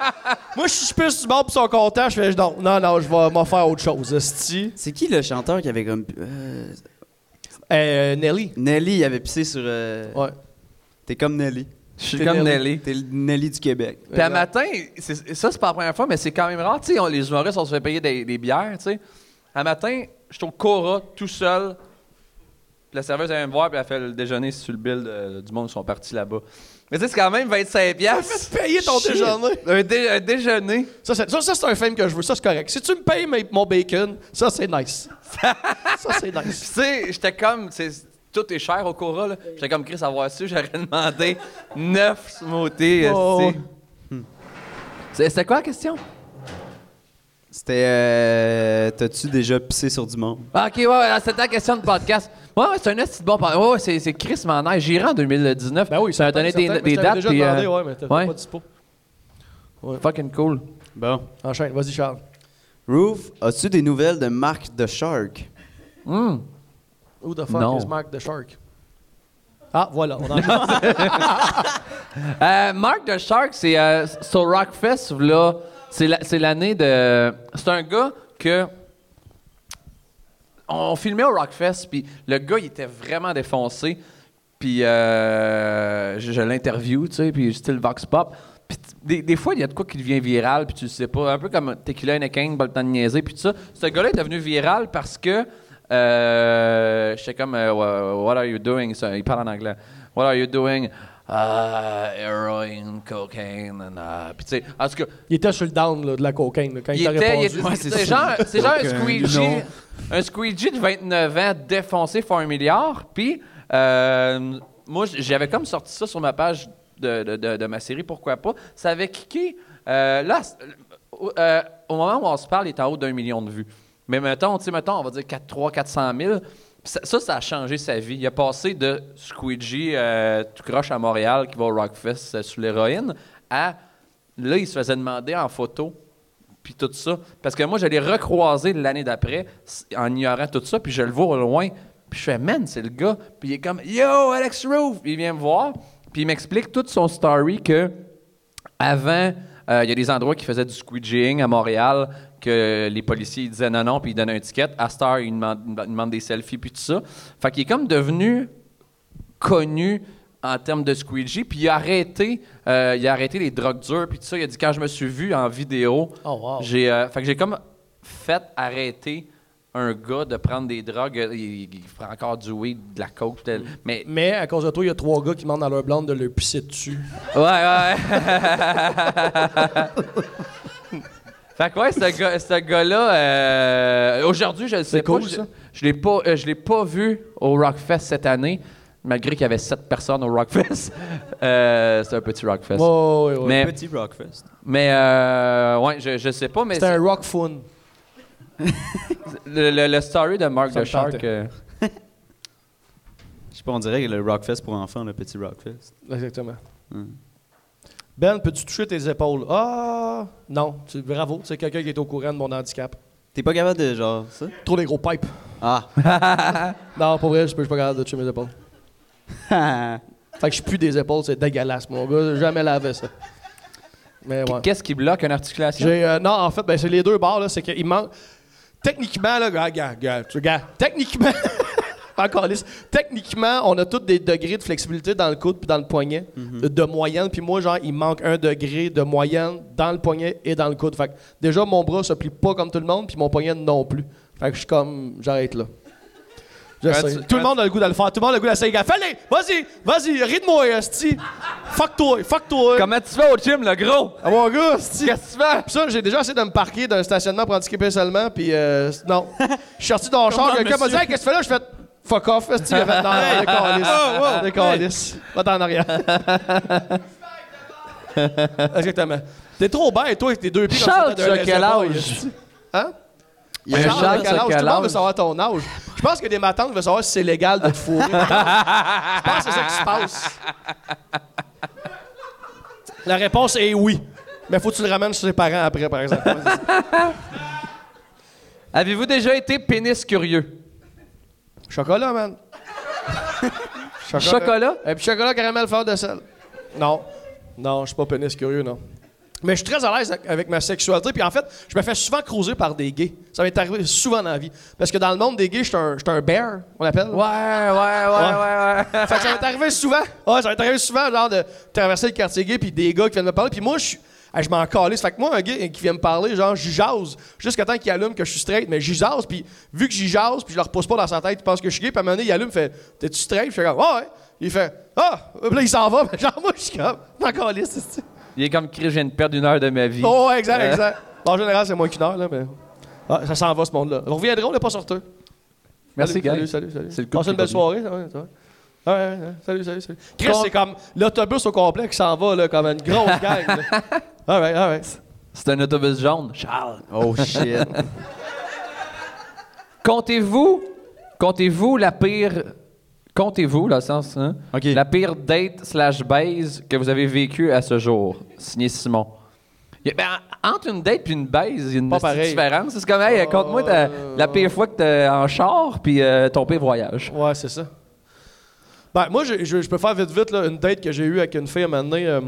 Moi, je pisse du bord pis ils sont contents, je fais, non, non, non, je vais m'en faire autre chose. esti. C'est qui le chanteur qui avait comme. euh, Euh, Nelly. Nelly, il avait pissé sur. euh, Ouais. T'es comme Nelly. Je suis comme Nelly. T'es le Nelly du Québec. Puis à matin, ça, c'est pas la première fois, mais c'est quand même rare. Tu sais, les humoristes, on se fait payer des, des bières, tu sais. À matin, je suis au Cora, tout seul. Puis la serveuse, elle vient me voir, puis elle fait le déjeuner sur le bill de- du monde qui sont partis là-bas. Mais tu sais, c'est quand même 25 piastres. payer ton Shit. déjeuner. Un, dé- un déjeuner. Ça, c'est, ça, ça, c'est un fame que je veux. Ça, c'est correct. Si tu me payes mes- mon bacon, ça, c'est nice. ça, c'est nice. tu sais, j'étais comme... Tout est cher au Cora, là. J'étais comme Chris, avoir su, j'aurais demandé 9 smoothies. Oh. esti. C'est- C'était quoi la question? C'était. euh, T'as-tu déjà pissé sur du monde? Ah, ok, ouais, ouais, c'était la question de podcast. Ouais, ouais, c'est un esti de bon. pod- Ouais, ouais, c'est, c'est Chris Manage. J'irai en 2019. Ben oui, ça a donné des, des dates. déjà puis, demandé, euh, ouais, mais t'as ouais. pas dispo. Fucking cool. Bon. Enchaîne, vas-y, Charles. Roof, as-tu des nouvelles de Marc de Shark? Hmm. Who the fuck Non. is Mark the Shark? Ah, voilà, on enchaîne. Euh, Mark de Shark, c'est euh, sur Rockfest, là. C'est, la- c'est l'année de. C'est un gars que. On filmait au Rockfest, puis le gars, il était vraiment défoncé. Puis euh, je, je l'interview, tu sais, puis style Vox Pop. Puis des, des fois, il y a de quoi qui devient viral, puis tu le sais pas. Un peu comme Tequila Heineken, pas le temps de niaiser, puis tout ça. Ce gars-là est devenu viral parce que euh, j'étais comme euh, What are you doing? Ça, il parle en anglais. What are you doing? Uh, heroin, cocaine, and, uh, puis tu sais, en tout cas, il était sur le down là, de la cocaine là, quand il, il t'a répondu. Ouais, c'est genre, c'est genre un euh, squeegee, un squeegee de 29 ans défoncé pour un milliard. Puis euh, moi, j'avais comme sorti ça sur ma page de, de- de- de ma série, pourquoi pas. Ça avait kické. euh, là, euh, au moment où on se parle, il est en haut d'un million de vues. Mais mettons, tu sais, mettons, on va dire 4, 300, 400 000. Ça, ça, a changé sa vie. Il a passé de Squeegee euh, tout croche à Montréal qui va au Rockfest euh, sous l'héroïne à là, il se faisait demander en photo puis tout ça. Parce que moi, je l'ai recroisé l'année d'après en ignorant tout ça, puis je le vois au loin. Puis je fais, man, c'est le gars. Puis il est comme, yo, Alex Roof! Il vient me voir, puis il m'explique toute son story que avant, euh, il y a des endroits qui faisaient du squeegeeing à Montréal, que les policiers disaient non, non, puis ils donnaient un ticket. À Star, ils demandent, ils demandent des selfies, puis tout ça. Fait qu'il est comme devenu connu en termes de squeegee, puis il a arrêté, euh, il a arrêté les drogues dures, puis tout ça. Il a dit quand je me suis vu en vidéo, Oh, wow. j'ai, euh, fait que j'ai comme fait arrêter un gars de prendre des drogues. Il, il prend encore du weed, de la coke, tel- mais Mais à cause de toi, il y a trois gars qui demandent à leur blonde de leur pisser dessus. Ouais, ouais. fait que ouais, ce, gars, ce gars-là, euh, aujourd'hui, je le sais C'est pas. cool, je, ça? je l'ai pas, euh, je l'ai pas vu au Rockfest cette année, malgré qu'il y avait sept personnes au Rockfest. Euh, c'est un petit Rockfest. Ouais, ouais, ouais. mais, Petit Rockfest. mais euh, ouais, je, je sais pas, mais C'était c'est- un rock fun. le, le- le story de Mark the Shark. euh, Je sais pas, on dirait que le Rockfest pour enfants, le petit Rockfest. Exactement. Ben, peux-tu toucher tes épaules? Ah, non. Tu- Bravo, c'est quelqu'un qui est au courant de mon handicap. T'es pas capable de genre ça? Trop des gros pipes. Ah. Non, pas vrai, je peux je suis pas capable de toucher mes épaules. Fait que je pue des épaules, c'est dégueulasse, mon gars. J'ai jamais lavé ça. Mais ouais. Qu'est-ce qui bloque une articulation? J'ai, euh, non, en fait, ben, c'est les deux bords, là. C'est qu'il manque. Techniquement, là, gars, gars, gars, tu- gars, techniquement. Encore lisse. Techniquement, on a tous des degrés de flexibilité dans le coude puis dans le poignet, de, de moyenne. Puis moi, genre, il manque un degré de moyenne dans le poignet et dans le coude. Fait que déjà, mon bras se plie pas comme tout le monde, puis mon poignet non plus. Fait que je suis comme, j'arrête là. Je Quand sais. tu- tout le monde a le goût de le faire. Tout le monde a le goût d'essayer. Gars, Fallait! Vas-y! Vas-y! Ris de moi, esti! Fuck toi! Fuck toi! Comment tu fais au gym, le gros? Ah, mon gars, esti! Qu'est-ce que tu fais? Puis ça, j'ai déjà essayé de me parquer d'un stationnement pour handicapés seulement, puis euh, non. Je suis sorti dans le char, quelqu'un m'a dit Hey, qu'est-ce que tu fais là? Je fais fuck off. Est-ce qu'il a fait non, décalisse. Décalisse. Va-t'en en arrière. Exactement. T'es trop bête, toi, avec tes deux pieds Charles, tu as quel âge? Hein? Il y a Charles, Charles, tu quel as âge? quel Tout le monde veut âge? savoir ton âge. Je pense que des matantes veulent savoir si c'est légal de te fourrer. Je pense que c'est ça qui se passe. La réponse est oui. Mais faut que tu le ramènes chez ses parents après, par exemple. Avez-vous déjà été pénis curieux? Chocolat, man. Chocolat? Et puis chocolat, caramel, fleur de sel. Non. Non, je suis pas pénis curieux, non. Mais je suis très à l'aise avec- ma sexualité. Puis en fait, je me fais souvent cruiser par des gays. Ça m'est arrivé souvent dans la vie. Parce que dans le monde des gays, je suis un, un bear, on l'appelle. Ouais, ouais, ouais, ouais, ouais. Fait que ça m'est arrivé souvent. Ouais, ça m'est arrivé souvent, genre, de traverser le quartier gay, puis des gars qui viennent me parler. Puis moi, je suis. Ah, je m'en calisse. Fait que moi, un gars qui vient me parler, genre, j'y jase. Jusqu'à temps qu'il allume que je suis straight, mais j'y jase. Puis vu que j'y jase, puis je le repousse pas dans sa tête, il pense que je suis gay. Puis à un moment donné, il allume, il fait T'es-tu straight? Puis je fais comme Ouais, ouais. Il fait Ah! Puis là, il s'en va. Mais genre, moi, je suis comme m'en calisse, c'est Il est comme Chris, je viens de perdre une heure de ma vie. Oh, ouais, exact, exact. En général, c'est moins qu'une heure, là, mais. Ah, ça s'en va, ce monde-là. On reviendra, on n'est pas sorteux. Merci, salut, gars. Salut, salut, salut. C'est le Passez une belle soirée, ça va, ça va. Ouais, ouais, ouais. Salut, salut, salut. Chris, c'est comme l'autobus au complet qui s'en va, là, comme une grosse gang. là. All right, all right. C'est un autobus jaune. Charles. Oh shit. Comptez-vous, comptez-vous la pire, comptez-vous, là, sens, hein? OK. La pire date slash baise que vous avez vécue à ce jour. Signé Simon? Il y a- ben, entre une date puis une baise, il y a une Pas petite pareil. différence. C'est comme, hey, compte-moi ta- la pire fois que t'es en char puis euh, ton pire voyage. Ouais, c'est ça. Ben, moi, je, je- je peux faire vite, vite, là, une date que j'ai eue avec une fille à un moment donné. euh,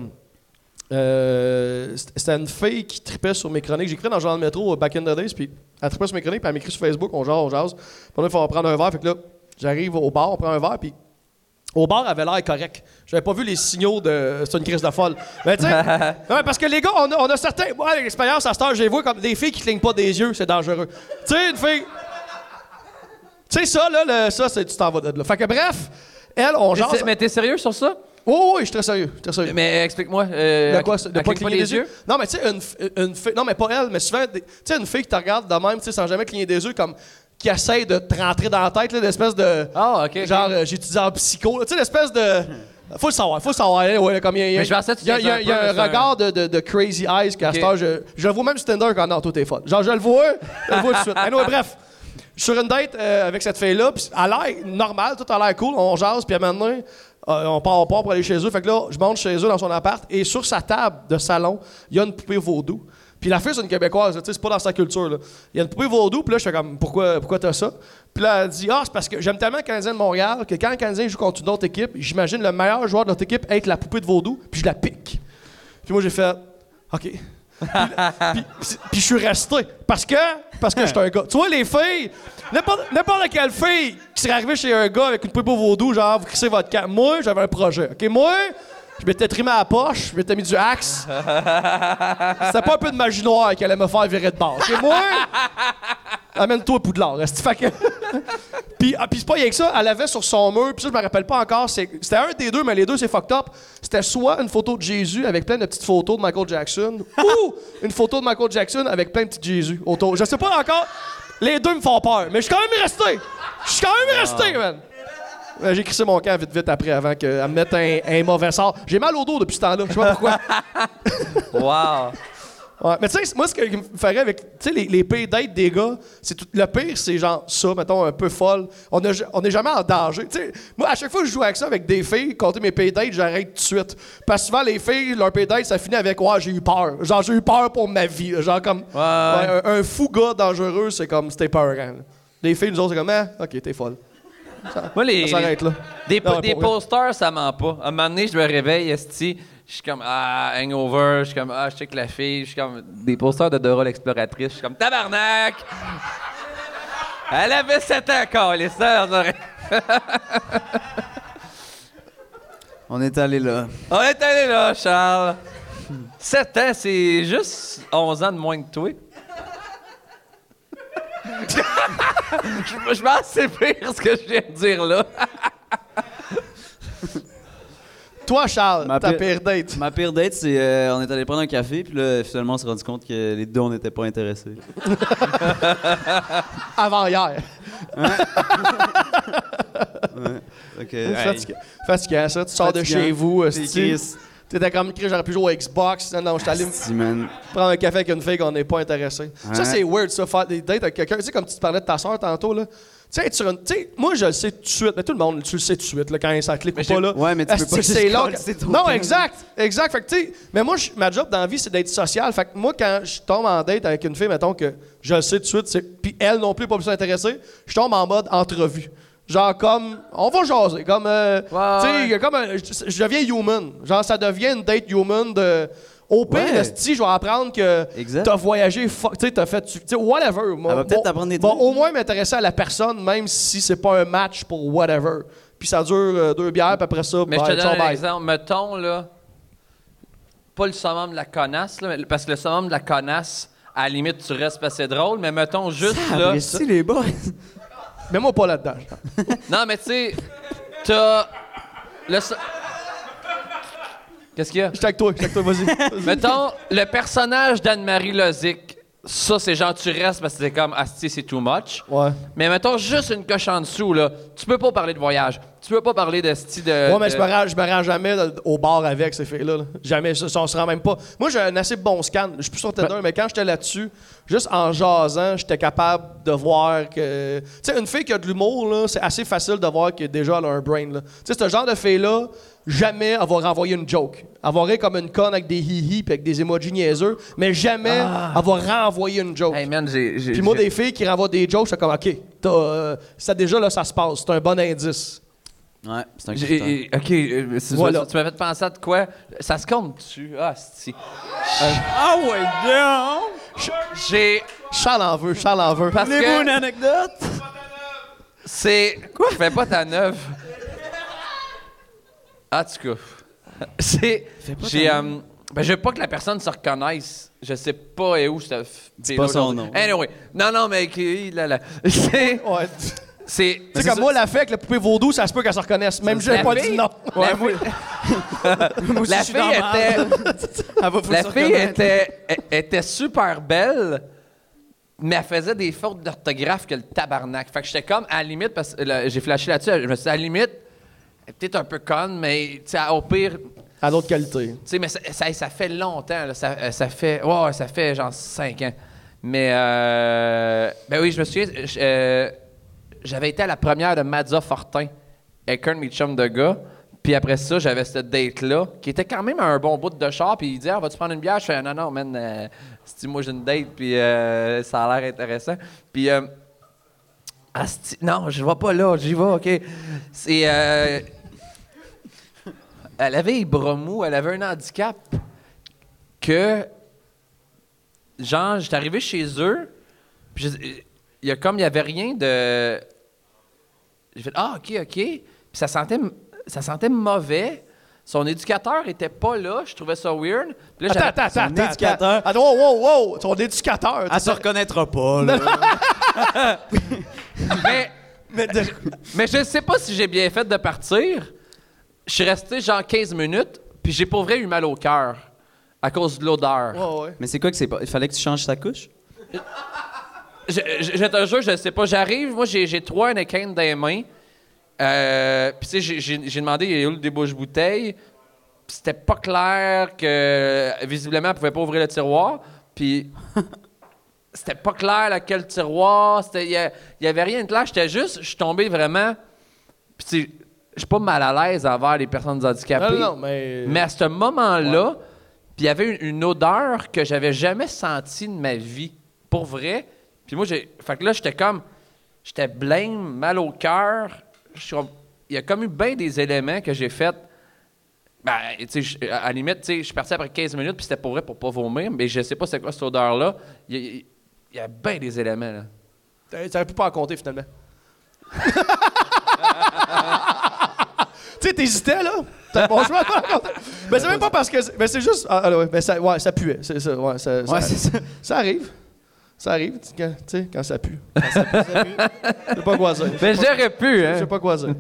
euh, c'était une fille qui tripait sur mes chroniques. J'écrivais dans le journal métro euh, back in the days, puis elle tripait sur mes chroniques, puis elle m'écrit sur Facebook, on jase, on jase. Puis il faut prendre un verre. Fait que là, j'arrive au bar, on prend un verre, puis au bar, elle avait l'air correct. J'avais pas vu les signaux de. C'est une crise de folle. Mais tu sais, parce que les gars, on a, on a certains. Moi, l'expérience à cette heure, j'ai vu comme des filles qui clignent pas des yeux, c'est dangereux. Tu sais, une fille. Tu sais, ça, là, le- ça, c'est tu t'en vas de là. Fait que bref, elle, on c'est- Mais t'es sérieux sur ça? Oui, oui, je suis très sérieux. Très sérieux. Mais explique-moi. Euh, de quoi, de pas cligne cligner des yeux? Non, mais tu sais, une, f- une fille. Non, mais pas elle, mais souvent, tu sais, une fille qui te regarde de même, tu sais, sans jamais cligner des yeux, comme. qui essaie de te rentrer dans la tête, l'espèce de. Ah, ok. ok. Genre, euh, j'ai étudié en psycho. Tu sais, l'espèce de. Faut le savoir, faut le savoir. hein, Ouais, comme il y a, il y a- Mais je pensais que tu il y a, il y a- faisais il y a un regard de, de, de crazy eyes qu'à Ok. cette heure, je, je le vois même sur Tinder quand non, toi t'es folle. Genre, je le vois, je le vois tout de suite. Anyway, bref, je suis sur une date euh, avec cette fille-là, puis a l'air normale, tout a l'air cool, on jase, puis à donné, euh, on, part, on part pour aller chez eux. Fait que là, je monte chez eux dans son appart, et sur sa table de salon, il y a une poupée vaudou. Puis la fille, c'est une Québécoise, c'est pas dans sa culture. Là. Il y a une poupée vaudou, puis là, je fais comme, pourquoi, pourquoi t'as ça? Puis là, elle dit, ah, c'est parce que j'aime tellement le Canadien de Montréal que quand le Canadien joue contre une autre équipe, j'imagine le meilleur joueur de notre équipe être la poupée de vaudou, puis je la pique. Puis moi, j'ai fait, OK. Puis, je suis resté. Parce que, parce que j'étais un gars. Tu vois, les filles, n'importe quelle fille qui serait arrivée chez un gars avec une poupée vaudou, genre, vous crissez votre camp. Moi, j'avais un projet. OK, moi, je m'étais trimé à la poche, je m'étais mis du axe. C'était pas un peu de magie noire qui allait me faire virer de bord. OK, moi, amène-toi Poudlard. Reste fait que. Puis, ah, puis c'est pas rien que ça, elle avait sur son mur, puis ça, je me rappelle pas encore, c'était un des deux, mais les deux, c'est fucked up. C'était soit une photo de Jésus avec plein de petites photos de Michael Jackson, ou une photo de Michael Jackson avec plein de petits Jésus autour. Je sais pas encore. Les deux me font peur, mais je suis quand même resté. Je suis quand même resté, man. J'ai crissé mon camp vite, vite après, avant qu'elle me mette un, un mauvais sort. J'ai mal au dos depuis ce temps-là, je sais pas pourquoi. Wow. Ouais, mais tu sais, moi, ce qui me ferait avec tu sais, les, les pires dates des gars, c'est tout, le pire, c'est genre ça, mettons, un peu folle. On ja- on n'est jamais en danger. Moi, à chaque fois que je joue avec ça, avec des filles, compter mes pay dates, j'arrête tout de suite. Parce que souvent, les filles, leur pay date, ça finit avec Ouais, j'ai eu peur. Genre, j'ai eu peur pour ma vie. Genre, comme. ouais, un, un fou gars dangereux, c'est comme, c'était peur. Hein. Les filles, nous autres, c'est comme, ah, ok, t'es folle. Moi, les, Ça s'arrête là. Des, Non, des posters, ça ment pas. À un moment donné, je me réveille, esti, je suis comme, ah, hangover, je suis comme, ah, je check la fille, je suis comme, des posters de Dora l'exploratrice, je suis comme, tabarnak! Elle avait 7 ans, encore, les sœurs. On est allé là. On est allé là, Charles. 7 ans, c'est juste 11 ans de moins que toi. Je je pense que c'est pire ce que je viens de dire là. Toi, Charles, Ma ta pire- pire date. Ma pire date, c'est euh, on est allé prendre un café, puis là, finalement, on s'est rendu compte que les deux, on n'était pas intéressés. Avant hier. Ok. Fatiguant, Fatiguant, ça. Tu sors de chez vous. Chris. T'étais comme, j'aurais pu jouer au Xbox. Non, non, je suis allé me Si, man. prendre un café avec une fille qu'on n'est pas intéressé. Ça, c'est weird, ça, faire des dates avec quelqu'un. Tu sais, comme tu te parlais de ta soeur tantôt, là. Tu sais, être sur une- tu sais, moi, je le sais tout de suite. Mais tout le monde, tu le sais tout de suite, là, quand ça clique ou pas, là. Ouais, mais tu peux pas que c'est juste long. Non, exact. Exact. Fait que, tu sais, mais moi, ma job dans la vie, c'est d'être social. Fait que moi, quand je tombe en date avec une fille, mettons que je le sais tout de suite, c'est- puis elle non plus, pas plus intéressée, je tombe en mode entrevue. Genre comme, on va jaser, comme, euh, tu sais, ouais. il y a comme un- je, je deviens human. Genre, ça devient une date human de. Au pire, Ouais. esti, je vais apprendre que Exact. t'as voyagé, fuck, tu sais, t'as fait, tu sais, whatever. Moi, Elle va peut-être bon- t'apprendre des au moins m'intéresser à la personne, même si c'est pas un match pour whatever. Puis ça dure euh, deux bières, puis après ça, Mais je te donne un bye. exemple. Mettons, là, pas le summum de la connasse, là, parce que le summum de la connasse, à la limite, tu restes parce que c'est drôle, mais mettons juste là. Apprécie les boys. Mets-moi pas là-dedans. Non, mais tu sais, t'as. Le. Qu'est-ce qu'il y a? Avec toi, avec toi, vas-y. Mettons, le personnage d'Anne-Marie Lozic, ça, c'est genre, tu restes parce que c'est comme, asti, c'est too much. Ouais. Mais mettons, juste une coche en dessous, là. Tu peux pas parler de voyage. Tu peux pas parler de style de. Ouais, mais de- je me rends, je me rends jamais au bar avec ces filles-là. là. Jamais, ça, ça, on se rend même pas. Moi, j'ai un assez bon scan. Je suis plus sur Tinder, mais quand j'étais là-dessus, juste en jasant, j'étais capable de voir que. Tu sais, une fille qui a de l'humour, là, c'est assez facile de voir que déjà elle a un brain. là. Tu sais, ce genre de fille-là, jamais elle va renvoyer une joke. Elle va rire comme une conne avec des hi-hi puis avec des emojis niaiseux, mais jamais elle va renvoyer une joke. Hey man, j'ai. j'ai- Puis moi, j'ai- des filles qui renvoient des jokes, je suis comme, OK, t'as, euh, ça déjà, là, ça se passe. C'est un bon indice. Ouais, c'est un j'ai-. Ok, euh, c'est- Voilà. tu m'as fait penser à de quoi? Ça se compte dessus. Ah, si. Ah ouais, donc! J'ai. Charles en veut, Charles en veut. Parce Voulez-vous une que anecdote? c'est. Quoi? Je fais pas ta neuve. En tout cas. C'est. J'ai. euh, ben, je veux pas que la personne se reconnaisse. Je sais pas et où ça. Dis pas son nom. Anyway. Non, non, mais. qui- Là, là. C'est. Ouais. C'est. Tu sais, comme moi, la fée avec le poupée vaudou, ça se peut qu'elle se reconnaisse. Même je La n'ai pas fille- dit non. La fille, la fille était. La fille était, elle- était super belle, mais elle faisait des fautes d'orthographe que le tabarnak. Fait que j'étais comme, à la limite, parce que là, j'ai flashé là-dessus, je me suis dit, à la limite, peut-être un peu conne, mais au pire, À d'autres qualités. tu sais, mais ça, ça, ça fait longtemps. là. Ça, euh, ça fait. Ouais, ça fait genre 5 ans. Mais. Euh, ben oui, je me souviens. euh, J'avais été à la première de Mazza Fortin avec un de mes chums de gars. Puis après ça, j'avais cette date-là, qui était quand même un bon bout de char. Puis il dit Ah, vas-tu prendre une bière? Je fais Non, non, man. Euh, si moi j'ai une date, puis euh, ça a l'air intéressant. Puis. Euh, non, je vais pas là, j'y vais, OK. C'est. euh, elle avait les bras elle avait un handicap que, genre, j'étais arrivé chez eux, puis il y a comme, il y avait rien de... J'ai fait, ah, OK, OK. Puis ça sentait, ça sentait mauvais. Son éducateur était pas là, je trouvais ça weird. Puis là, Attends, attends, attends. son attends, éducateur. Attends, wow, wow, wow. Ton éducateur. Elle se reconnaîtra pas, là. mais, Mais de- mais je sais pas si j'ai bien fait de partir. Je suis resté genre 15 minutes, puis j'ai pour vrai eu mal au cœur à cause de l'odeur. Ouais, ouais. Mais c'est quoi que c'est pas? Il fallait que tu changes ta couche? Je, je, je te jure, je sais pas. J'arrive, moi, j'ai, trois Anakin dans les mains. Euh, Puis, tu sais, j'ai, demandé, il y a où le débouche-bouteille? Puis, c'était pas clair que, visiblement, elle pouvait pas ouvrir le tiroir. Puis, c'était pas clair lequel tiroir. Il y, avait rien de clair. J'étais juste, je suis tombé vraiment. Puis, tu sais, je suis pas mal à l'aise envers les personnes handicapées. Non, non, non, mais. Mais à ce moment-là, puis il y avait une, une odeur que j'avais jamais sentie de ma vie. Pour vrai. Puis moi, j'ai. Fait que là, j'étais comme. J'étais blême, mal au cœur. Je Il y a comme eu bien des éléments que j'ai fait. Ben, tu sais, je- à la limite, tu sais, je suis parti après 15 minutes, puis c'était pour vrai pour pas vomir, mais je sais pas c'est quoi cette odeur-là. Il y a, il y a bien des éléments, là. T'aurais pu pas en compter finalement. tu sais, t'hésitais là? T'as bon choix. Mais c'est même pas parce que. c'est- Mais c'est juste. Ah, ah, ouais, mais ça, ouais, ça puait. C'est ça. Ouais, ça, ça, Ouais, c'est ça. ça arrive. Ça arrive, tu quand, tu sais, quand ça pue. Quand ça pue, ça pue. Je sais pas quoi dire. Mais j'aurais pu, Je hein. sais pas quoi dire.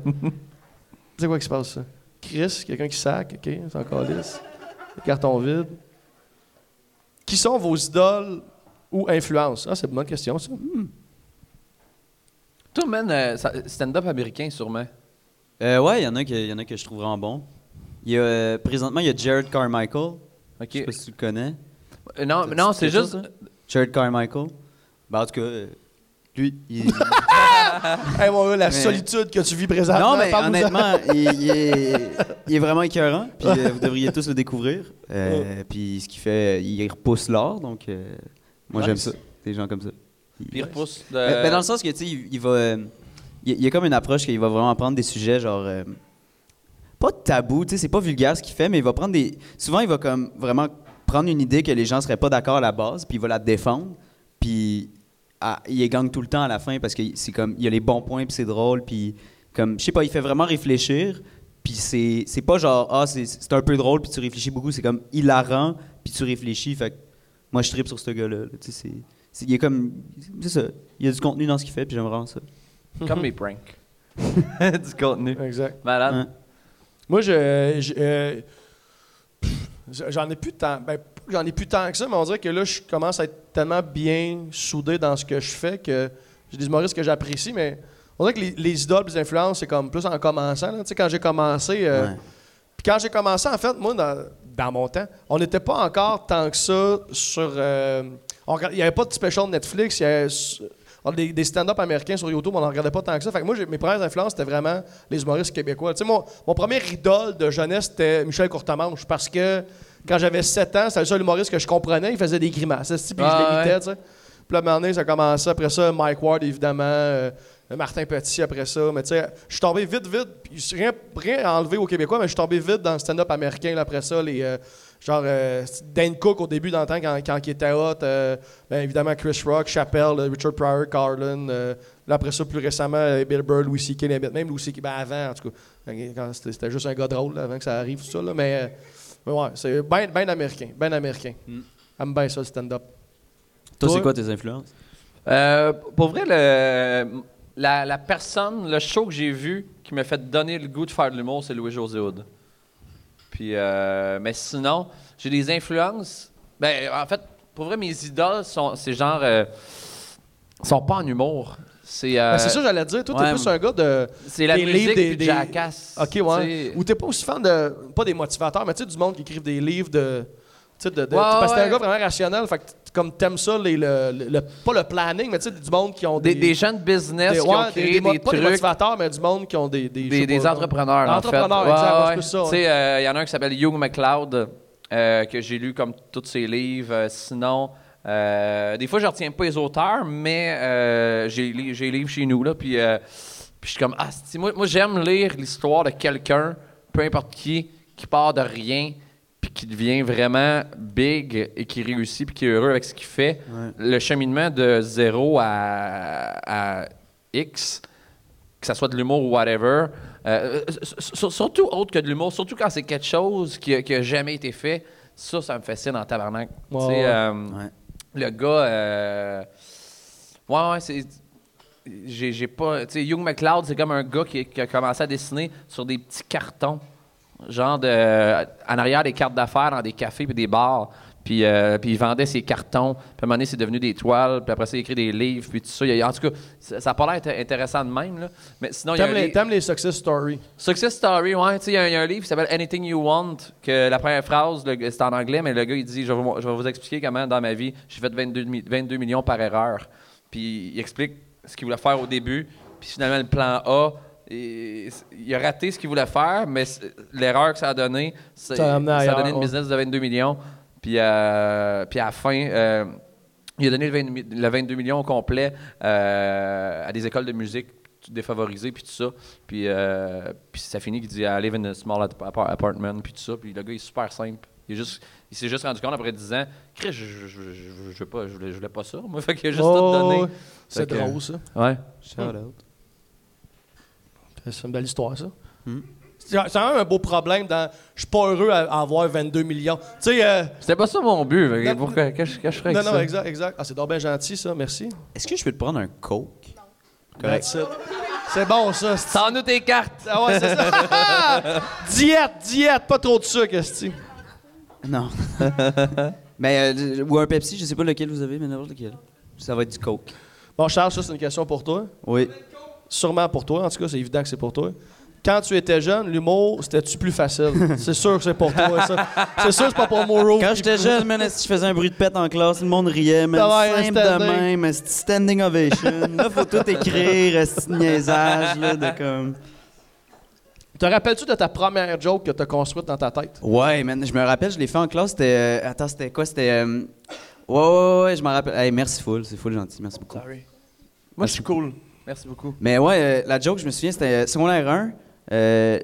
C'est quoi qui se passe, ça? Chris, quelqu'un qui sac, ok, c'est encore lisse. Les cartons vides. Qui sont vos idoles ou influences? Ah, c'est une bonne question, ça. Toi, man, euh, ça- stand-up américain, sûrement. Euh, ouais, il y, en a que- y en a que je trouve vraiment bon. Il y a, euh, présentement, il y a Jared Carmichael. OK. Je sais pas si tu le connais. Euh, Non, mais non, c'est juste. chose, Jared Carmichael. Ben, en tout cas, euh, lui, il... Hey, mon gars, la Mais- solitude que tu vis présentement. non, mais parle-nous-en. honnêtement, il, il est, il est vraiment écœurant. Puis euh, vous devriez tous le découvrir. Euh, Puis ce qu'il fait, il repousse l'art. Donc, euh, moi, j'aime Nice. ça. Des gens comme ça. Puis il repousse. de- ben, dans le sens que, tu sais, il, il va. euh, il, il y a comme une approche qu'il va vraiment prendre des sujets genre. euh, pas tabou, tu sais, c'est pas vulgaire ce qu'il fait, mais il va prendre des. Souvent, il va comme vraiment prendre une idée que les gens seraient pas d'accord à la base, puis il va la défendre, puis ah, il gagne tout le temps à la fin parce que c'est comme. Il y a les bons points, puis c'est drôle, puis comme. Je sais pas, il fait vraiment réfléchir, puis c'est c'est pas genre, ah, c'est- c'est un peu drôle, puis tu réfléchis beaucoup, c'est comme hilarant, puis tu réfléchis, fait que moi, je tripe sur ce gars-là, là, tu sais, c'est-. Il est comme. C'est ça. Il y a du contenu dans ce qu'il fait, puis j'aime vraiment ça. Comme mes pranks. du contenu. Exact. Malade. Hein. Moi, je. je- euh, J'en ai plus tant. Ben, j'en ai plus tant que ça, mais on dirait que là, je commence à être tellement bien soudé dans ce que je fais que j'ai des humoristes que j'apprécie, mais on dirait que les, les idoles, les influences, c'est comme plus en commençant. là. Tu sais, quand j'ai commencé. euh, Ouais. Puis quand j'ai commencé, en fait, moi, dans, dans mon temps, on n'était pas encore tant que ça sur. euh, il n'y avait pas de special Netflix, y avait s- on a des, des stand-up américains sur YouTube, on n'en regardait pas tant que ça. Fait que moi, mes premières influences, c'était vraiment les humoristes québécois. Tu sais, mon, mon premier idole de jeunesse, c'était Michel Courtemanche, parce que quand j'avais 7 ans, c'était le seul humoriste que je comprenais, il faisait des grimaces. Puis Ah, je l'imitais, ouais. tu sais. Puis là, à donné, ça a commencé. Après ça, Mike Ward, évidemment. euh, Martin Petit, après ça. Mais tu sais, je suis tombé vite, vite. Rien, rien enlevé aux Québécois, mais je suis tombé vite dans le stand-up américain. là, après ça, les. euh, genre, euh, Dan Cook au début, dans le temps, quand, quand il était hot. euh, ben, évidemment, Chris Rock, Chappelle, euh, Richard Pryor, Carlin. euh, là, après ça, plus récemment, euh, Bill Burr, Louis C.K., même Louis C.K., ben, avant, en tout cas. Quand c'était, c'était juste un gars drôle, là, avant que ça arrive, tout ça. Là, mais, euh, mais ouais, c'est bien ben américain. Ben américain. J'aime bien ça, le stand-up. Toi, Toi? c'est quoi tes influences? Euh, pour vrai, le, la, la personne, le show que j'ai vu qui m'a fait donner le goût de faire de l'humour, c'est Louis-José Hood. Puis, euh, mais sinon, j'ai des influences. Ben, en fait, pour vrai, mes idoles sont, c'est genre, euh, sont pas en humour. C'est euh, Ben, c'est ça que j'allais dire. Toi, t'es ouais. plus un gars de. c'est la des musique livres, des- des- Jackass. Ok, ouais. Ou t'es pas aussi fan de. Pas des motivateurs, mais tu sais, du monde qui écrivent des livres de. De. de- Ouais, parce que t'es un gars vraiment rationnel. Fait que comme t'aimes ça, les, le, le- le- pas le planning, mais tu sais, du monde qui ont Des, des. des gens de business des- qui ont des- créé des des, pas des trucs. motivateurs, mais du monde qui ont des. Des, Des, des pas, entrepreneurs, en fait. Entrepreneurs, exact, ça, Tu sais, euh, il y en a un qui s'appelle Hugh McLeod, euh, que j'ai lu comme tous ses livres. Euh, sinon, des fois, je retiens pas les auteurs, mais j'ai les livres chez nous, là, puis puis je suis comme, ah, moi, moi j'aime lire l'histoire de quelqu'un, peu importe qui, qui part de rien, qui devient vraiment big et qui réussit, puis qui est heureux avec ce qu'il fait. Le cheminement de zéro à, à X, que ça soit de l'humour ou whatever, euh, surtout autre que de l'humour, surtout quand c'est quelque chose qui a, qui a jamais été fait, ça, ça me fascine en tabarnak. Euh, Ouais. Le gars, euh, ouais, ouais, c'est. J'ai j'ai pas. Tu sais, Hugh McLeod, c'est comme un gars qui, qui a commencé à dessiner sur des petits cartons, genre de, en arrière des cartes d'affaires dans des cafés et des bars. Puis, euh, puis il vendait ses cartons. Puis à un moment donné, c'est devenu des toiles. Puis après ça, il écrit des livres. Puis tout ça. Il en tout cas, ça n'a pas l'air int- intéressant de même. Là. Mais sinon, il y a T'aimes les, li- t'aimes les success stories. Success Story, ouais. Tu sais, il y, a un- il y a un livre qui s'appelle Anything You Want, que la première phrase, le- c'est en anglais, mais le gars, il dit je vais, vous, je vais vous expliquer comment, dans ma vie, j'ai fait 22, mi- 22 millions par erreur. Puis il explique ce qu'il voulait faire au début. Puis finalement, le plan A, il a raté ce qu'il voulait faire, mais l'erreur que ça a donné, c'est- Ça a amené ça a ailleurs, donné une ouais. business de 22 millions. Puis, euh, puis à la fin, euh, il a donné le, 20 mi- le 22 millions au complet euh, à des écoles de musique défavorisées, puis tout ça. Puis, euh, puis ça finit qu'il dit I live in a small apart- apartment, puis tout ça. Puis le gars, il est super simple. Il, est juste, il s'est juste rendu compte après 10 ans, Chris, je, je, je, je- veux pas, je, voulais, je voulais pas ça. Moi, fait qu'il a juste Oh, tout donné. C'est que- drôle, ça. Ouais. Shout out. C'est une belle histoire, ça. Hmm. C'est quand même un beau problème dans. Je suis pas heureux à à avoir 22 millions. Tu sais. euh, C'était pas ça mon but. Non, Pourquoi? Qu'est-ce que je ferais non, non, ça? exact, exact. Ah, c'est donc bien gentil, ça. Merci. Est-ce que je peux te prendre un coke? Correct. It. C'est bon, ça. Sans nous tes cartes! Ah ouais, c'est ça. diète, diète, pas trop de sucre, esti. Non. mais, euh, ou un Pepsi, je sais pas lequel vous avez, mais n'importe lequel. Ça va être du coke. Bon, Charles, ça, c'est une question pour toi. Oui. Sûrement pour toi. En tout cas, c'est évident que c'est pour toi. Quand tu étais jeune, l'humour, c'était-tu plus facile? c'est sûr que c'est pour toi, ça. C'est sûr que c'est pas pour Moreau. Quand j'étais jeune, man, si je faisais un bruit de pète en classe, le monde riait, man. Ouais, simple standing. de même, standing ovation? là, faut tout écrire, de niaisage, là, de comme... Te rappelles-tu de ta première joke que t'as construite dans ta tête? Ouais, man, je me rappelle, je l'ai fait en classe, c'était... euh, attends, c'était quoi? C'était... euh, Ouais, ouais, ouais, je m'en rappelle. Hey, merci full, c'est full gentil, merci beaucoup. Moi, je suis cool. Merci beaucoup. Mais ouais, euh, la joke, je me souviens, c'était euh, secondaire 1. euh,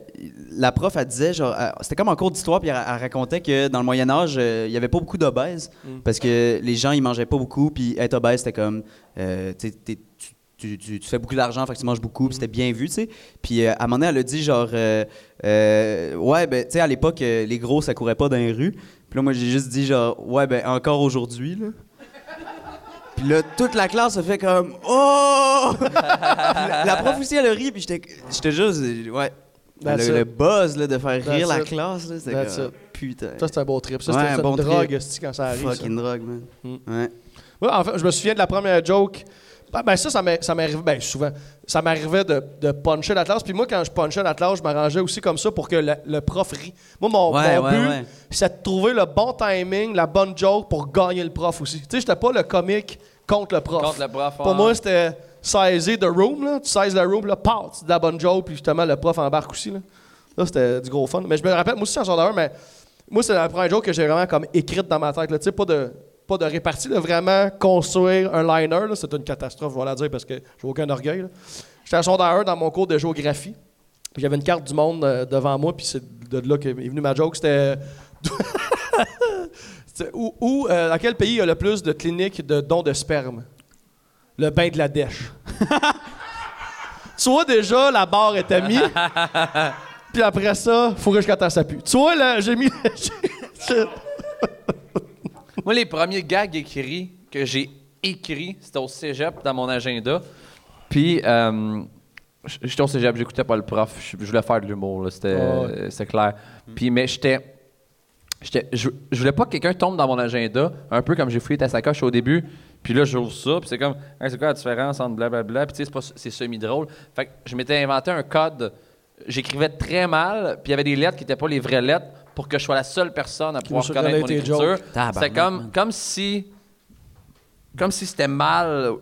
la prof, elle disait, genre, c'était comme en cours d'histoire, puis elle, elle racontait que dans le Moyen-Âge, euh, il y avait pas beaucoup d'obèses, Mm. parce que les gens, ils mangeaient pas beaucoup, puis être obèse, c'était comme, euh, tu tu- tu, tu- tu fais beaucoup d'argent, fait que tu manges beaucoup, puis c'était bien vu, tu sais. Puis à un moment donné, elle a dit, genre, ouais, ben, tu sais, à l'époque, les gros, ça courait pas dans les rues. Puis là, moi, j'ai juste dit, genre, ouais, ben, encore aujourd'hui, là. Puis là, toute la classe a fait comme Oh! La, la prof aussi, elle a ri, puis j'étais j'étais juste. Ouais. Le, le buzz là, de faire rire That's la it. classe, là, c'était That's comme. Putain. Ça, c'est un beau trip. Ça, Ouais, c'était un une bon drogue, trip. esti, quand ça arrive. Fucking drogue, man. Mm. Ouais. Ouais, en fait, je me souviens de la première joke. Ben, ben, ça, ça m'arrivait ben, souvent. Ça m'arrivait de, de puncher la classe. Puis moi, quand je punchais la classe, je m'arrangeais aussi comme ça pour que le, le prof rit. Moi, mon, Ouais, mon ouais, but, ouais. c'est de trouver le bon timing, la bonne joke pour gagner le prof aussi. Tu sais, j'étais pas le comique contre le prof. Contre le prof, Pour moi, c'était saisir the room. Là. Tu saises le room, là, paf, tu dis la bonne joke, puis justement, le prof embarque aussi. Là, là c'était du gros fun. Mais je me rappelle, moi aussi, en secondaire, mais moi, c'est la première joke que j'ai vraiment comme écrite dans ma tête. Tu sais, pas de, pas de répartie, là, vraiment construire un liner. C'était une catastrophe, je vais la dire, parce que j'ai aucun orgueil. J'étais en secondaire 1 dans mon cours de géographie. J'avais une carte du monde euh, devant moi, puis c'est de là qu'est venue ma joke. C'était. Où, où, euh, dans quel pays il y a le plus de cliniques de dons de sperme? Le bain de la dèche. tu vois, déjà, la barre était mise. Puis après ça, faut jusqu'à temps ça pue. Tu vois, là, j'ai mis. Moi, les premiers gags écrits que j'ai écrits, c'était au cégep dans mon agenda. Puis, euh, j'étais au cégep, j'écoutais pas le prof. Je voulais faire de l'humour, c'était Ah ouais. c'était clair. Puis, mais j'étais. Je, voulais pas que quelqu'un tombe dans mon agenda, un peu comme j'ai fouillé ta sacoche au début, Puis là, j'ouvre ça, puis c'est comme, Hey, c'est quoi la différence entre blablabla? Puis tu sais, c'est pas- c'est semi-drôle. Fait que je m'étais inventé un code. J'écrivais très mal, puis il y avait des lettres qui n'étaient pas les vraies lettres pour que je sois la seule personne à pouvoir se reconnaître mon écriture. C'était comme, comme si. Comme si c'était mal.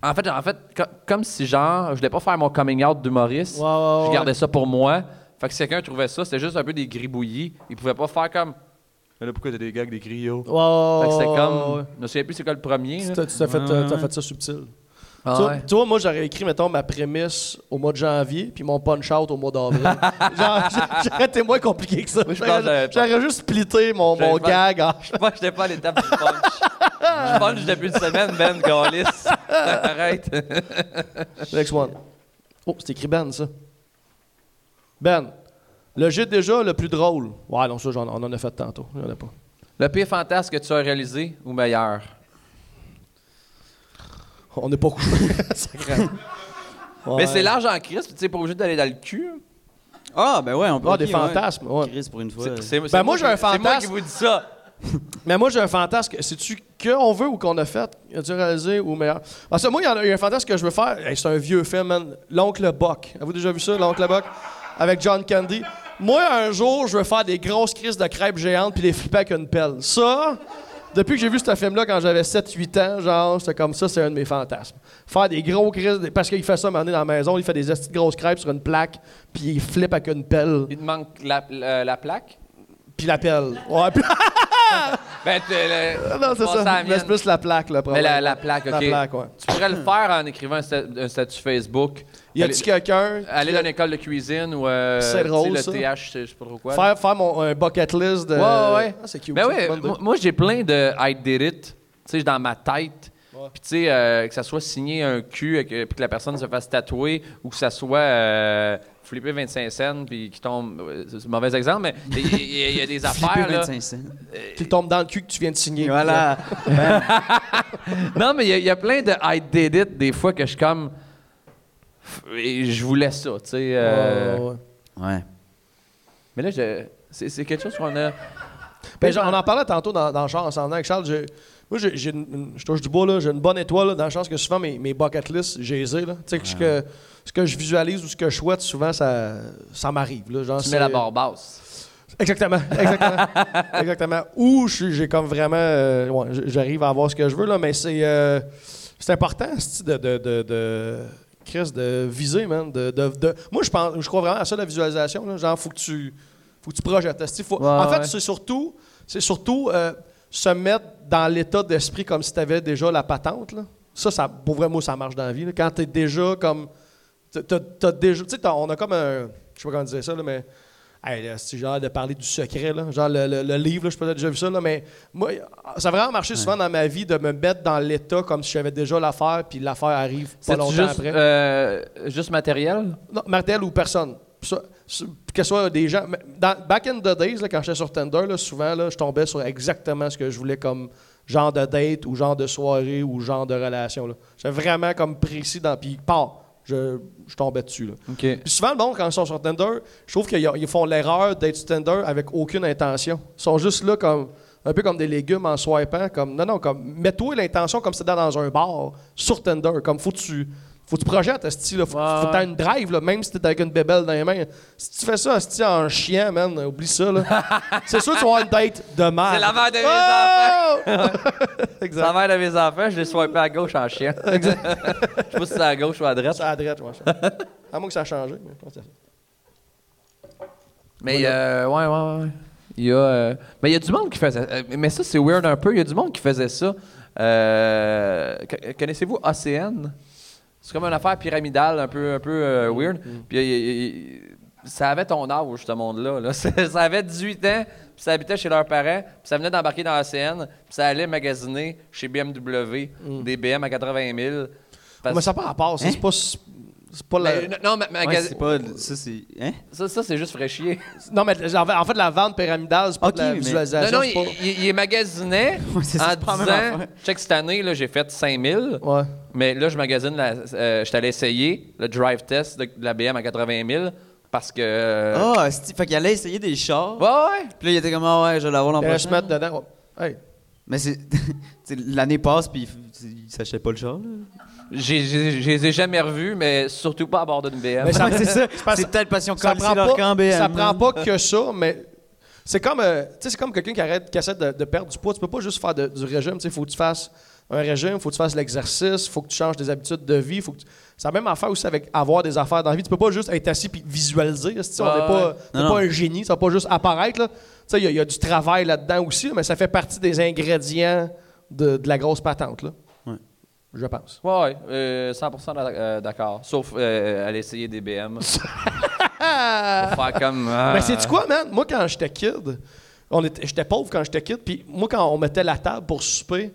En fait, en fait, co- comme si genre, je voulais pas faire mon coming out d'humoriste. Ouais, ouais, je ouais. gardais ça pour moi. Fait que si quelqu'un trouvait ça, c'était juste un peu des gribouillis. Il pouvait pas faire comme. Mais là, pourquoi t'as des gags, des griots? Ouais, ouais, Fait que c'était comme. ouais. Je me souviens plus c'est quoi le premier. Tu t'as- fait, euh, fait ça subtil. Ah tu, vois- ouais. tu vois, moi, j'aurais écrit, mettons, ma prémisse au mois de janvier, puis mon punch-out au mois d'avril. J'aurais été moins compliqué que ça. J'aurais juste splitté mon, mon pas- gag en... Je pense que j'étais pas à l'étape du punch. je punch depuis une semaine, Ben Gaulis. Arrête. Next one. Oh, c'est écrit Ben, ça. Ben, le jet déjà le plus drôle. Ouais, non, ça, j'en- on en a fait tantôt. J'en ai pas. Le pire fantasme que tu as réalisé ou meilleur? On n'est pas couché. Ouais. Mais c'est large en crise, puis tu sais, pas obligé d'aller dans le cul. Ah, ben ouais, on peut. Ah, des fantasmes, ouais. Chris, pour une fois. C'est- Ben, moi, j'ai un qui- C'est moi fantasme. qui vous dis ça. Mais moi, j'ai un fantasme. C'est-tu qu'on veut ou qu'on a fait? As-tu réalisé ou meilleur? Parce que moi, il y a il y a un fantasme que je veux faire. Hey, c'est un vieux film, man. L'Oncle Buck. Avez-vous déjà vu ça, L'Oncle Buck? Avec John Candy. Moi, un jour, je veux faire des grosses crises de crêpes géantes puis les flipper avec une pelle. Ça, depuis que j'ai vu ce film-là quand j'avais 7-8 ans, genre, c'était comme ça, c'est un de mes fantasmes. Faire des gros crises, parce qu'il fait ça, maintenant dans la maison, il fait des grosses crêpes sur une plaque puis il flippe avec une pelle. Il te manque la, la- la plaque? Puis la pelle. Ouais, puis- Ben, tu- le- non, c'est ça. Mais c'est plus la plaque, là, Mais probablement. la, la plaque, OK. La plaque, ouais. Tu pourrais le faire en écrivant un, sta- un statut Facebook. Y a-tu quelqu'un Aller dans une école de cuisine ou euh, C'est drôle, le ça. TH, je sais pas trop quoi. faire, faire mon un bucket list de. Ouais, ouais, ouais. Ah, c'est cute. Ben moi, moi, j'ai plein de I did it, tu sais, dans ma tête. Puis tu sais, euh, que ça soit signé un cul et que, puis que la personne se fasse tatouer ou que ça soit euh, flipper 25 cents puis qui tombe. euh, C'est un mauvais exemple, mais il y, a des affaires. Flipper là. 25 cents. Qu'il tombe dans le cul que tu viens de signer. Voilà. Non, mais il y a- il y, a plein de I did it des fois que je suis comme. Et je voulais ça, tu sais. euh, Ouais, ouais, ouais. Ouais. Mais là, je- c'est c'est quelque chose qu'on a. Ben, genre, on en parlait tantôt dans, dans le char en s'en venant avec Charles. Moi, j'ai, j'ai une- je touche du bois, là, j'ai une bonne étoile, là, dans le sens que souvent mes, mes bucket lists, j'ai les ai, là. Tu sais, que ce, que, ce que je visualise ou ce que je souhaite, souvent, ça, ça m'arrive. Là, genre, Tu c'est- mets la barre basse. Exactement, exactement. exactement. Ou j'ai comme vraiment. euh, ouais, j'arrive à avoir ce que je veux, là, mais c'est. euh, c'est important, c'ti, de. de, de, de Chris, de viser, man. De, de, de- Moi, je pense, je crois vraiment à ça, la visualisation. Là. Genre, faut que tu, faut que tu projettes. faut- Ouais, en fait, ouais. c'est surtout, c'est surtout euh, se mettre dans l'état d'esprit comme si tu avais déjà la patente. Là. Ça, ça, pour vrai, moi, ça marche dans la vie. là. Quand tu es déjà comme. déjà. Sais, t'as- on a comme un. Je sais pas comment dire ça, là, mais. Hey, c'est genre de parler du secret, là. genre le, le- le livre, je peux déjà vu ça, là, mais moi, ça a vraiment marché souvent dans ma vie de me mettre dans l'état comme si j'avais déjà l'affaire, puis l'affaire arrive pas longtemps juste, après. euh, juste matériel? Non, Martel ou personne. Ça- que ce soit des gens. Dans, back in the days, là, quand j'étais sur Tinder, là, souvent, là, je tombais sur exactement ce que je voulais comme genre de date ou genre de soirée ou genre de relation. J'étais vraiment comme précis dans. Puis, part. Je, je tombais dessus. Là. Puis souvent, le monde, quand ils sont sur Tinder, je trouve qu'ils ils font l'erreur d'être sur Tinder avec aucune intention. Ils sont juste là comme un peu comme des légumes en swipant. Comme, non, non, comme mets-toi l'intention comme si c'était dans un bar sur Tinder. Comme faut que tu. Faut que tu projettes, esti, là. Faut, Ouais, faut que tu ouais. une drive, là, même si t'es avec une bébelle dans les mains. Si tu fais ça, esti, en chien, man, oublie ça, là. C'est sûr que tu vas avoir une date de mal. C'est la mère de mes enfants. Oh! C'est exact. la mère de mes enfants, je l'ai swipé à gauche en chien. Je sais pas si c'est à gauche ou à droite. C'est à droite, moi. À moins que ça a changé. Mais je pense que c'est ça. Mais euh, ouais, ouais, ouais. Il y a, euh, mais il y a du monde qui faisait. euh, mais ça, c'est weird un peu. Il y a du monde qui faisait ça. Euh, co- Connaissez-vous ACN? C'est comme une affaire pyramidale un peu, un peu euh, weird. Puis il- il- il- ça avait ton âge, ce monde-là. là. Ça avait 18 ans, puis ça habitait chez leurs parents, puis ça venait d'embarquer dans ACN, puis ça allait magasiner chez BMW des BM à 80 000. parce- Mais ça n'a pas rapport. Hein? C'est pas. C'est pas la- Mais, non, ma- Ouais, magasi- c'est pas. Ça, c'est. Hein? ça, ça c'est juste fraîchier. Non, mais en fait, en fait, la vente pyramidale, c'est pas Ok, de la mais- visualisation. Non, non, pas- il, il est magasiné Ouais, c'est ça, en disant check cette année, là, j'ai fait 5000, Ouais. mais là, je magasine, la, euh, je allé essayer le drive test de, de la BM à 80 000 parce que. euh, Ah, esti, fait qu'il allait essayer des chars. Ouais, ouais. Puis là, il était comme, ah ouais, je vais l'avoir l'an prochain. mettre dedans. ouais. Hey. Mais c'est. L'année passe, puis il il s'achète pas le char, là. J'ai- j'ai- Je les ai jamais revus, mais surtout pas à bord d'une BM. Mais ça- c'est ça. parce- C'est peut-être passion ça comme prend leur pas, camp BM. ça prend là. pas que ça, mais c'est comme, euh, tu sais, c'est comme quelqu'un qui arrête, qui essaie de, de perdre du poids. Tu peux pas juste faire de- du régime. Il faut que tu fasses un régime, faut que tu fasses l'exercice, faut que tu changes des habitudes de vie. Faut que tu- C'est la même affaire aussi avec avoir des affaires dans la vie. Tu peux pas juste être assis puis visualiser. on n'est pas, ouais. t'es Non, pas un génie, ça va pas juste apparaître. là. Tu sais, il y a- il y, a du travail là-dedans aussi, mais ça fait partie des ingrédients de, de la grosse patente. Là. Je pense. Ouais, ouais, euh, 100% d'ac- euh, d'accord. Sauf euh, aller essayer des BM. Pour faire comme. ah. Mais c'est quoi, man? Moi, quand j'étais kid, j'étais pauvre quand j'étais kid, puis moi, quand on mettait la table pour souper,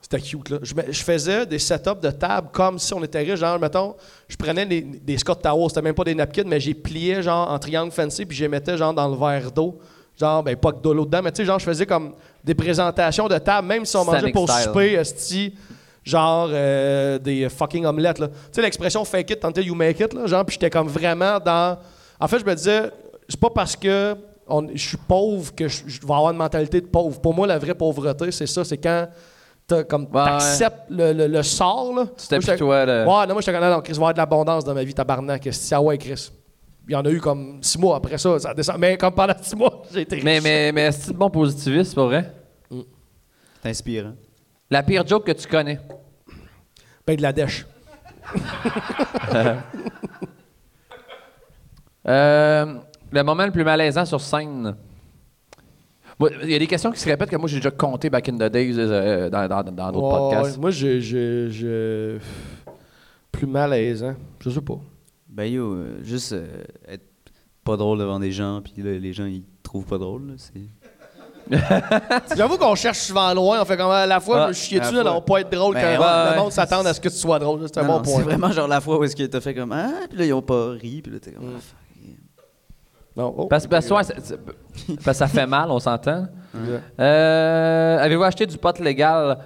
c'était cute, là. Je, faisais des setups de table comme si on était riche. Genre, mettons, je prenais des, des Scott Towers, c'était même pas des napkins, mais j'ai plié, genre, en triangle fancy, puis je les mettais, genre, dans le verre d'eau. Genre, ben, pas que de l'eau dedans, mais tu sais, genre, je faisais comme des présentations de table, même si on mangeait pour style. souper, genre, euh, des fucking omelettes, là. Tu sais, l'expression fake it until you make it, là, genre, puis j'étais comme vraiment dans. En fait, je me disais, c'est pas parce que on- je suis pauvre que je, je vais avoir une mentalité de pauvre. Pour moi, la vraie pauvreté, c'est ça, c'est quand t'as comme Ouais, t'acceptes le, le, le sort, là. C'était plus toi, là. Ouais, non, moi, j'étais comme, non, Chris, va y avoir de l'abondance dans ma vie, tabarnak. C'est ah ouais, Chris. Il y en a eu comme six mois après ça, ça descend. Mais comme pendant six mois, j'ai été riche. Mais, mais, mais c'est bon positiviste, c'est pas vrai? C'est inspirant. La pire joke que tu connais? Ben, de la dèche. Euh, le moment le plus malaisant sur scène. Il y a des questions qui se répètent que moi j'ai déjà compté back in the days euh, dans dans- dans d'autres podcasts. Moi, je, je, je- Plus malaisant. Je sais pas. Ben yo, euh, juste euh, être pas drôle devant des gens, puis les gens, ils trouvent pas drôle, là, c'est... J'avoue qu'on cherche souvent loin. On fait comme à la fois, Ah, je chier dessus, là, on pas être drôle Ben, quand ouais, le monde s'attend à ce que tu sois drôle. C'est un Non, bon point. C'est vraiment genre la fois où est-ce que t'as fait comme Ah, puis là, ils ont pas ri, puis là, t'es comme Mm. Ah. Non, oh. Parce, parce, ouais, c'est- c'est- parce que ça fait mal, on s'entend. Euh, Avez-vous acheté du pot légal?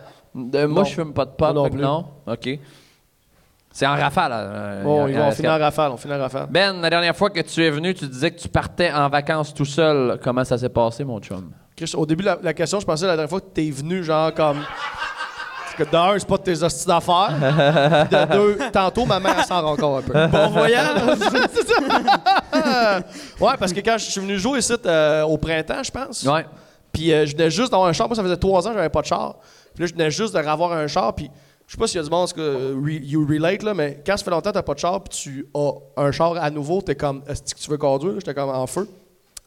Euh, moi, je fume pas de pot. Non plus. non? OK. C'est en rafale. euh, y ils vont a- finir en rafale. On finit en rafale. Ben, la dernière fois que tu es venu, tu disais que tu partais en vacances tout seul. Comment ça s'est passé, mon chum? Chris, au début de la, la question, je pensais la dernière fois que t'es venu, genre comme. Parce que d'un, c'est pas de tes hosties d'affaires. Puis de deux, tantôt, ma mère s'en rend encore un peu. Bon voyage! c'est ça! ouais, parce que quand je suis venu jouer ici euh, au printemps, je pense. Ouais. Puis euh, je venais juste d'avoir un char. Moi, ça faisait trois ans que j'avais pas de char. Puis là, je venais juste de avoir un char. Puis je sais pas s'il y a du monde que euh, re- you relate, là, mais quand ça fait longtemps que t'as pas de char, puis tu as un char à nouveau, t'es comme, est-ce que tu veux conduire? J'étais comme en feu.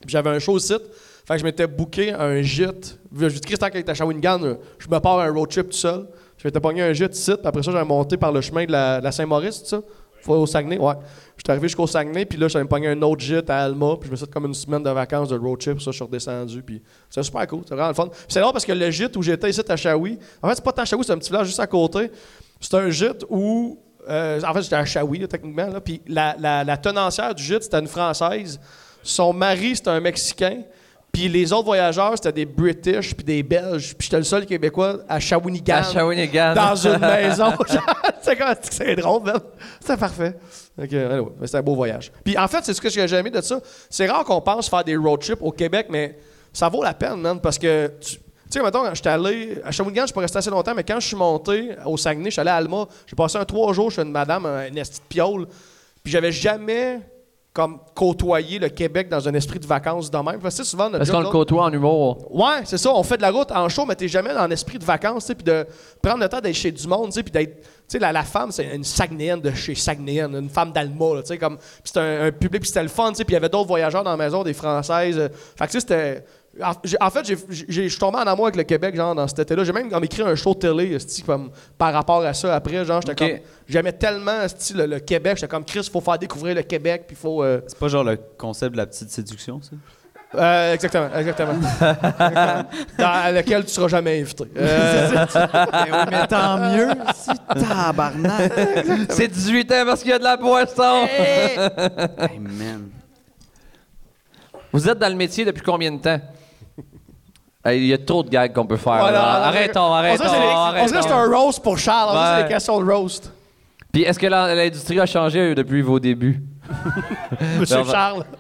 Puis j'avais un show site. Fait que je m'étais booké un gîte. Je dis Christian qui était à Shawinigan, euh, je me pars un road trip tout seul. Je m'étais pogné un gîte site. Puis après ça, j'avais monté par le chemin de la, Saint-Maurice, tout ça. Faut au Saguenay, ouais. J'étais arrivé jusqu'au Saguenay, puis là, j'avais pogné un autre gîte à Alma, puis je me suis fait comme une semaine de vacances de road trip, ça, je suis redescendu, puis c'est super cool, c'est vraiment le fun. C'est drôle parce que le gîte où j'étais ici à Shawi, en fait, c'est pas tant Shawi, c'est un petit village juste à côté. C'est un gîte où, euh, en fait, j'étais à Shawi, là, techniquement, là, puis la, la, la tenancière du gîte, c'était une Française. Son mari, c'était un Mexicain. Puis les autres voyageurs, c'était des British puis des Belges. Puis j'étais le seul Québécois à Shawinigan À Shawinigan. dans une maison. c'est drôle, même. C'était parfait. Ok, anyway, mais c'était un beau voyage. Puis en fait, c'est ce que j'ai aimé de ça. C'est rare qu'on pense faire des road trips au Québec, mais ça vaut la peine, man, parce que tu tu sais, mettons, quand j'étais allé à Shawinigan, je suis pas resté assez longtemps, mais quand je suis monté au Saguenay, je suis allé à Alma, j'ai passé un trois jours chez une madame, un esti de piole, puis j'avais jamais comme côtoyé le Québec dans un esprit de vacances de même. Parce que souvent, notre Parce qu'on le côtoie en humour. Ouais, c'est ça. On fait de la route en show, mais t'es jamais dans l'esprit de vacances, puis de prendre le temps d'être chez du monde, tu sais, puis d'être. Tu sais, la, la femme, c'est une Saguenéenne de chez Saguenéenne, une femme d'Alma, tu sais, comme. Puis c'était un, un public, puis c'était le fun, tu sais, puis il y avait d'autres voyageurs dans la maison, des Françaises. euh, Fait que, tu sais, c'était. En, fait, je suis tombé en amour avec le Québec, genre, dans cet été-là. J'ai même comme, écrit un show de télé, comme, par rapport à ça après, genre, j'étais comme. J'aimais tellement, le, le Québec, j'étais comme, Chris, faut faire découvrir le Québec, puis faut. euh, C'est pas genre le concept de la petite séduction, ça? euh, exactement, exactement. Dans lequel tu seras jamais invité. Euh, mais oui, mais tant mieux. Si tabarnak. C'est 18 ans parce qu'il y a de la boisson. hey, man. Vous êtes dans le métier depuis combien de temps? Il y a trop de gags qu'on peut faire. Voilà. là. Arrêtons, On arrêtons. On dirait que c'est un roast pour Charles. C'est des questions de roast. Puis est-ce que l'industrie a changé euh, depuis vos débuts? Monsieur Charles.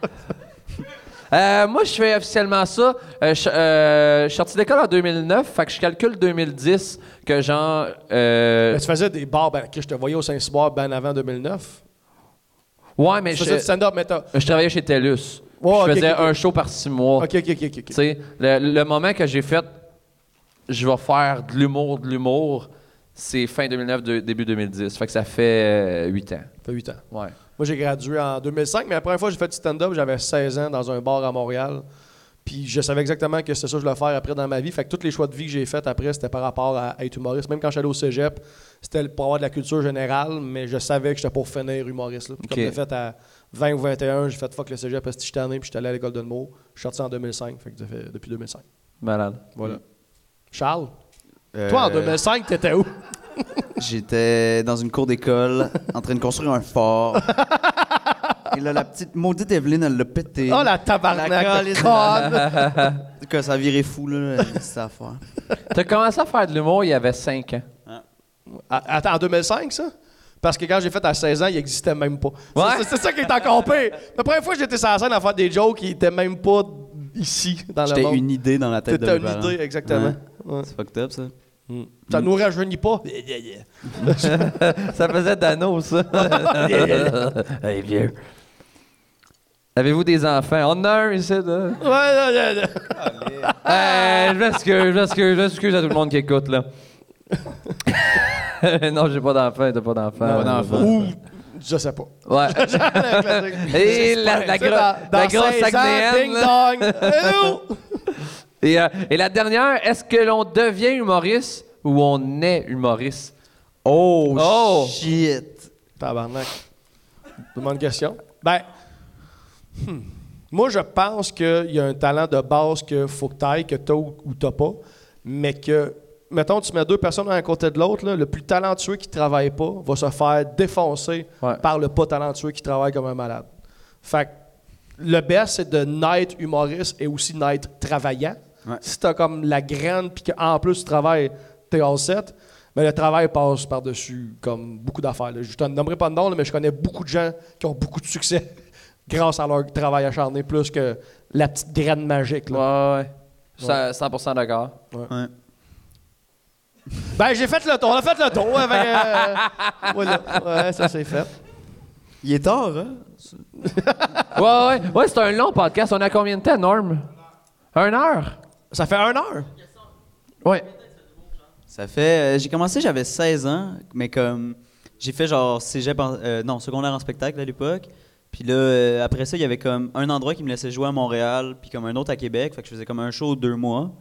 Euh, moi, je fais officiellement ça. Euh, je euh, je suis sorti d'école en 2009, fait que je calcule 2010 que genre. euh, Mais tu faisais des bars, ben, que je te voyais au Saint-Cyboire ben avant 2009. ouais, mais Tu je, faisais du stand-up, mais je travaillais chez TELUS. Je faisais un show par six mois. OK, OK, OK, OK. Tu sais, le, le moment que j'ai fait, je vais faire de l'humour, de l'humour, c'est fin 2009, de- début 2010. Fait que ça fait 8 ans. Ça fait 8 ans. Ouais. Moi, j'ai gradué en 2005, mais la première fois que j'ai fait du stand-up, j'avais 16 ans dans un bar à Montréal. Puis je savais exactement que c'était ça que je voulais faire après dans ma vie. Fait que tous les choix de vie que j'ai faits après, c'était par rapport à, être humoriste. Même quand j'allais au cégep, c'était pour avoir de la culture générale, mais je savais que j'étais pour finir humoriste. là. Puis Comme j'ai fait à 20 ou 21, j'ai fait fuck le cégep parce que j'étais tanné, puis j'étais allé à l'école de l'humour. Je suis sorti en 2005, fait que ça fait depuis 2005. Malade. Voilà. Charles, Euh, toi en 2005, t'étais où? J'étais dans une cour d'école en train de construire un fort. Et là, la petite maudite Evelyne, elle l'a pété. Oh la tabarnak La! Que ça a viré fou, là, cette affaire. T'as commencé à faire de l'humour il y avait 5 ans. À- Attends, en 2005, ça? Parce que quand j'ai fait à 16 ans, il n'existait même pas. C'est- Ouais. C'est c'est ça qui est encore pire. La première fois que j'étais sur la scène à faire des jokes, il était même pas ici, dans le J'étais monde. une idée dans la tête de C'était une parents. idée, exactement. Ouais. C'est fucked up, ça. Ça nous rajeunit pas. Ça faisait Dano, ça. hey, vieux. Avez-vous des enfants? On en a un ici, là. Ouais, ouais, ouais, ouais. Hey, je m'excuse, je m'excuse, je m'excuse à tout le monde qui écoute, là. non, j'ai pas d'enfant, t'as pas d'enfant. Pas d'enfant. Ou, je sais pas. Ouais. Et la, la, gro- dans- la grosse 16 ans, Saguenéenne, Ding là. dong! Hello! Et, euh, et la dernière, est-ce que l'on devient humoriste ou on est humoriste? Oh, Oh! shit. Tabarnak. Demande question. Ben, hmm. moi, je pense qu'il y a un talent de base que faut que tu ailles, que tu as ou, ou t'as pas, mais que, mettons, tu mets deux personnes à un côté de l'autre, le plus talentueux qui travaille pas va se faire défoncer Ouais. par le pas talentueux qui travaille comme un malade. Fait que le best, c'est de naître humoriste et aussi naître travaillant. Ouais. Si tu as comme la graine, puis qu'en plus tu travailles, t'es all set, mais le travail passe par-dessus comme beaucoup d'affaires. Je te nommerai pas de nom, là, mais je connais beaucoup de gens qui ont beaucoup de succès grâce à leur travail acharné, plus que la petite graine magique. là. Ouais, ouais. Cent- 100% d'accord. Ouais. Ben, j'ai fait le tour. On a fait le tour. Avec, euh, voilà. Ouais, ça c'est fait. Il est tard, hein? Ouais, ouais. Ouais, c'est un long podcast. On a combien de temps, Norm? Un heure? Ça fait un heure? Ouais. Ça fait. euh, j'ai commencé, j'avais 16 ans, mais comme. J'ai fait genre cégep, en- euh, non, secondaire en spectacle à l'époque. Puis là, euh, après ça, il y avait comme un endroit qui me laissait jouer à Montréal, puis comme un autre à Québec. Fait que je faisais comme un show deux mois.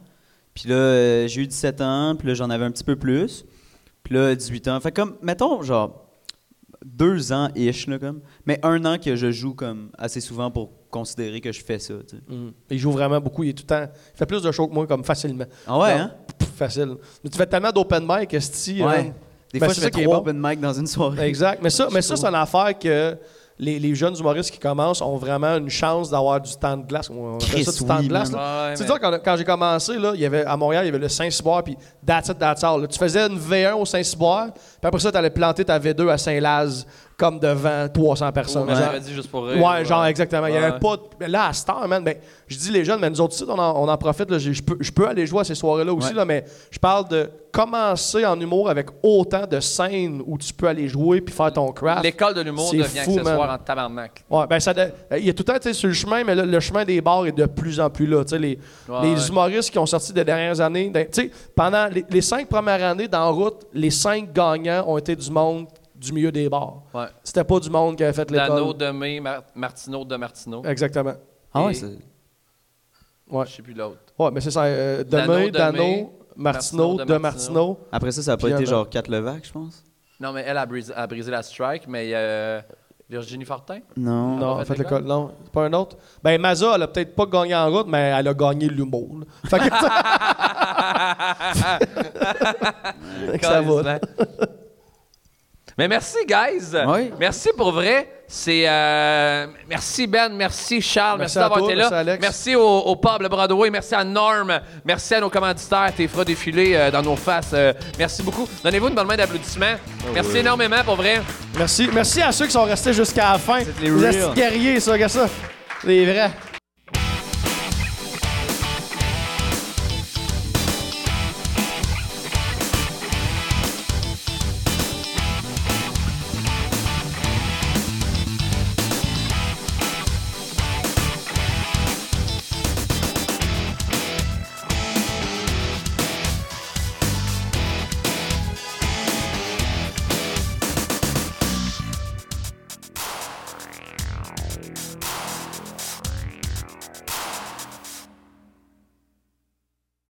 Puis là, euh, j'ai eu 17 ans, puis là, j'en avais un petit peu plus. Puis là, 18 ans. Fait que comme, mettons, genre, deux ans ish, là, comme. Mais un an que je joue comme assez souvent pour considérer que je fais ça, tu sais. Il joue vraiment beaucoup. Il est tout le temps. Il fait plus de shows que moi, comme facilement. Ah ouais, Non, hein? pff, facile. Mais tu fais tellement d'open mic, Esti. Ouais. hein. Des Ben, fois, je fais trois bon. open mic dans une soirée. Exact. Mais ça, mais ça c'est une affaire que les, les jeunes humoristes qui commencent ont vraiment une chance d'avoir du temps de glace. On appelle ça du temps oui, de glace. Ouais, tu sais, mais- quand, quand j'ai commencé, là, il y avait, à Montréal, il y avait le Saint-Cyboire, puis that's it, that's all. là. Tu faisais une V1 au Saint-Cyboire, puis après ça, tu allais planter ta V2 à Saint-Laz, comme devant 300 personnes. Mais Genre- j'avais dit juste pour rire. Ouais, genre exactement. Il y avait Ouais. pas. de- Là, à Star, man, ben, je dis les jeunes, mais nous autres, ici, on en, on en profite. Je peux, je peux aller jouer à ces soirées-là aussi, Ouais. là, mais je parle de commencer en humour avec autant de scènes où tu peux aller jouer puis faire ton craft. L'école de l'humour C'est devient fou, accessoire en tabarnak. Ouais, ben ça, de- il y a tout le temps, tu sais, sur le chemin, mais là, le chemin des bars est de plus en plus là. Tu sais, les, Ouais, les ouais. humoristes qui ont sorti des dernières années, ben, tu sais, pendant les, les cinq premières années dans route, les cinq gagnants ont été du monde du milieu des bars. Ouais. C'était pas du monde qui avait fait Dano l'école. de May, Mar- Martineau de Martineau. Exactement. Ah ouais, c'est. Ouais. Je sais plus l'autre. Ouais, mais c'est ça. Euh, Dano, Dano, Martineau, de Martineau. Après ça, ça a pas été genre 4 Levac, je pense? Non, mais elle a brisé, a brisé la strike, mais euh, Virginie Fortin? Non. Non, fait fait, l'école? Non, c'est pas un autre. Ben, Maza, elle a peut-être pas gagné en route, mais elle a gagné l'humour. là. Fait que, Fait que ça va. Mais merci, guys. Oui. Merci pour vrai. C'est euh, merci Ben, merci Charles, Merci merci, d'avoir été merci là. Alex. Merci au, au pub le Broadway, merci à Norm, merci à nos commanditaires, tes fera défiler euh, dans nos faces. euh, merci beaucoup. Donnez-vous une bonne main d'applaudissements. merci énormément pour vrai. Merci, merci à ceux qui sont restés jusqu'à la fin. les Les guerriers, ça, regarde ça. Les vrais.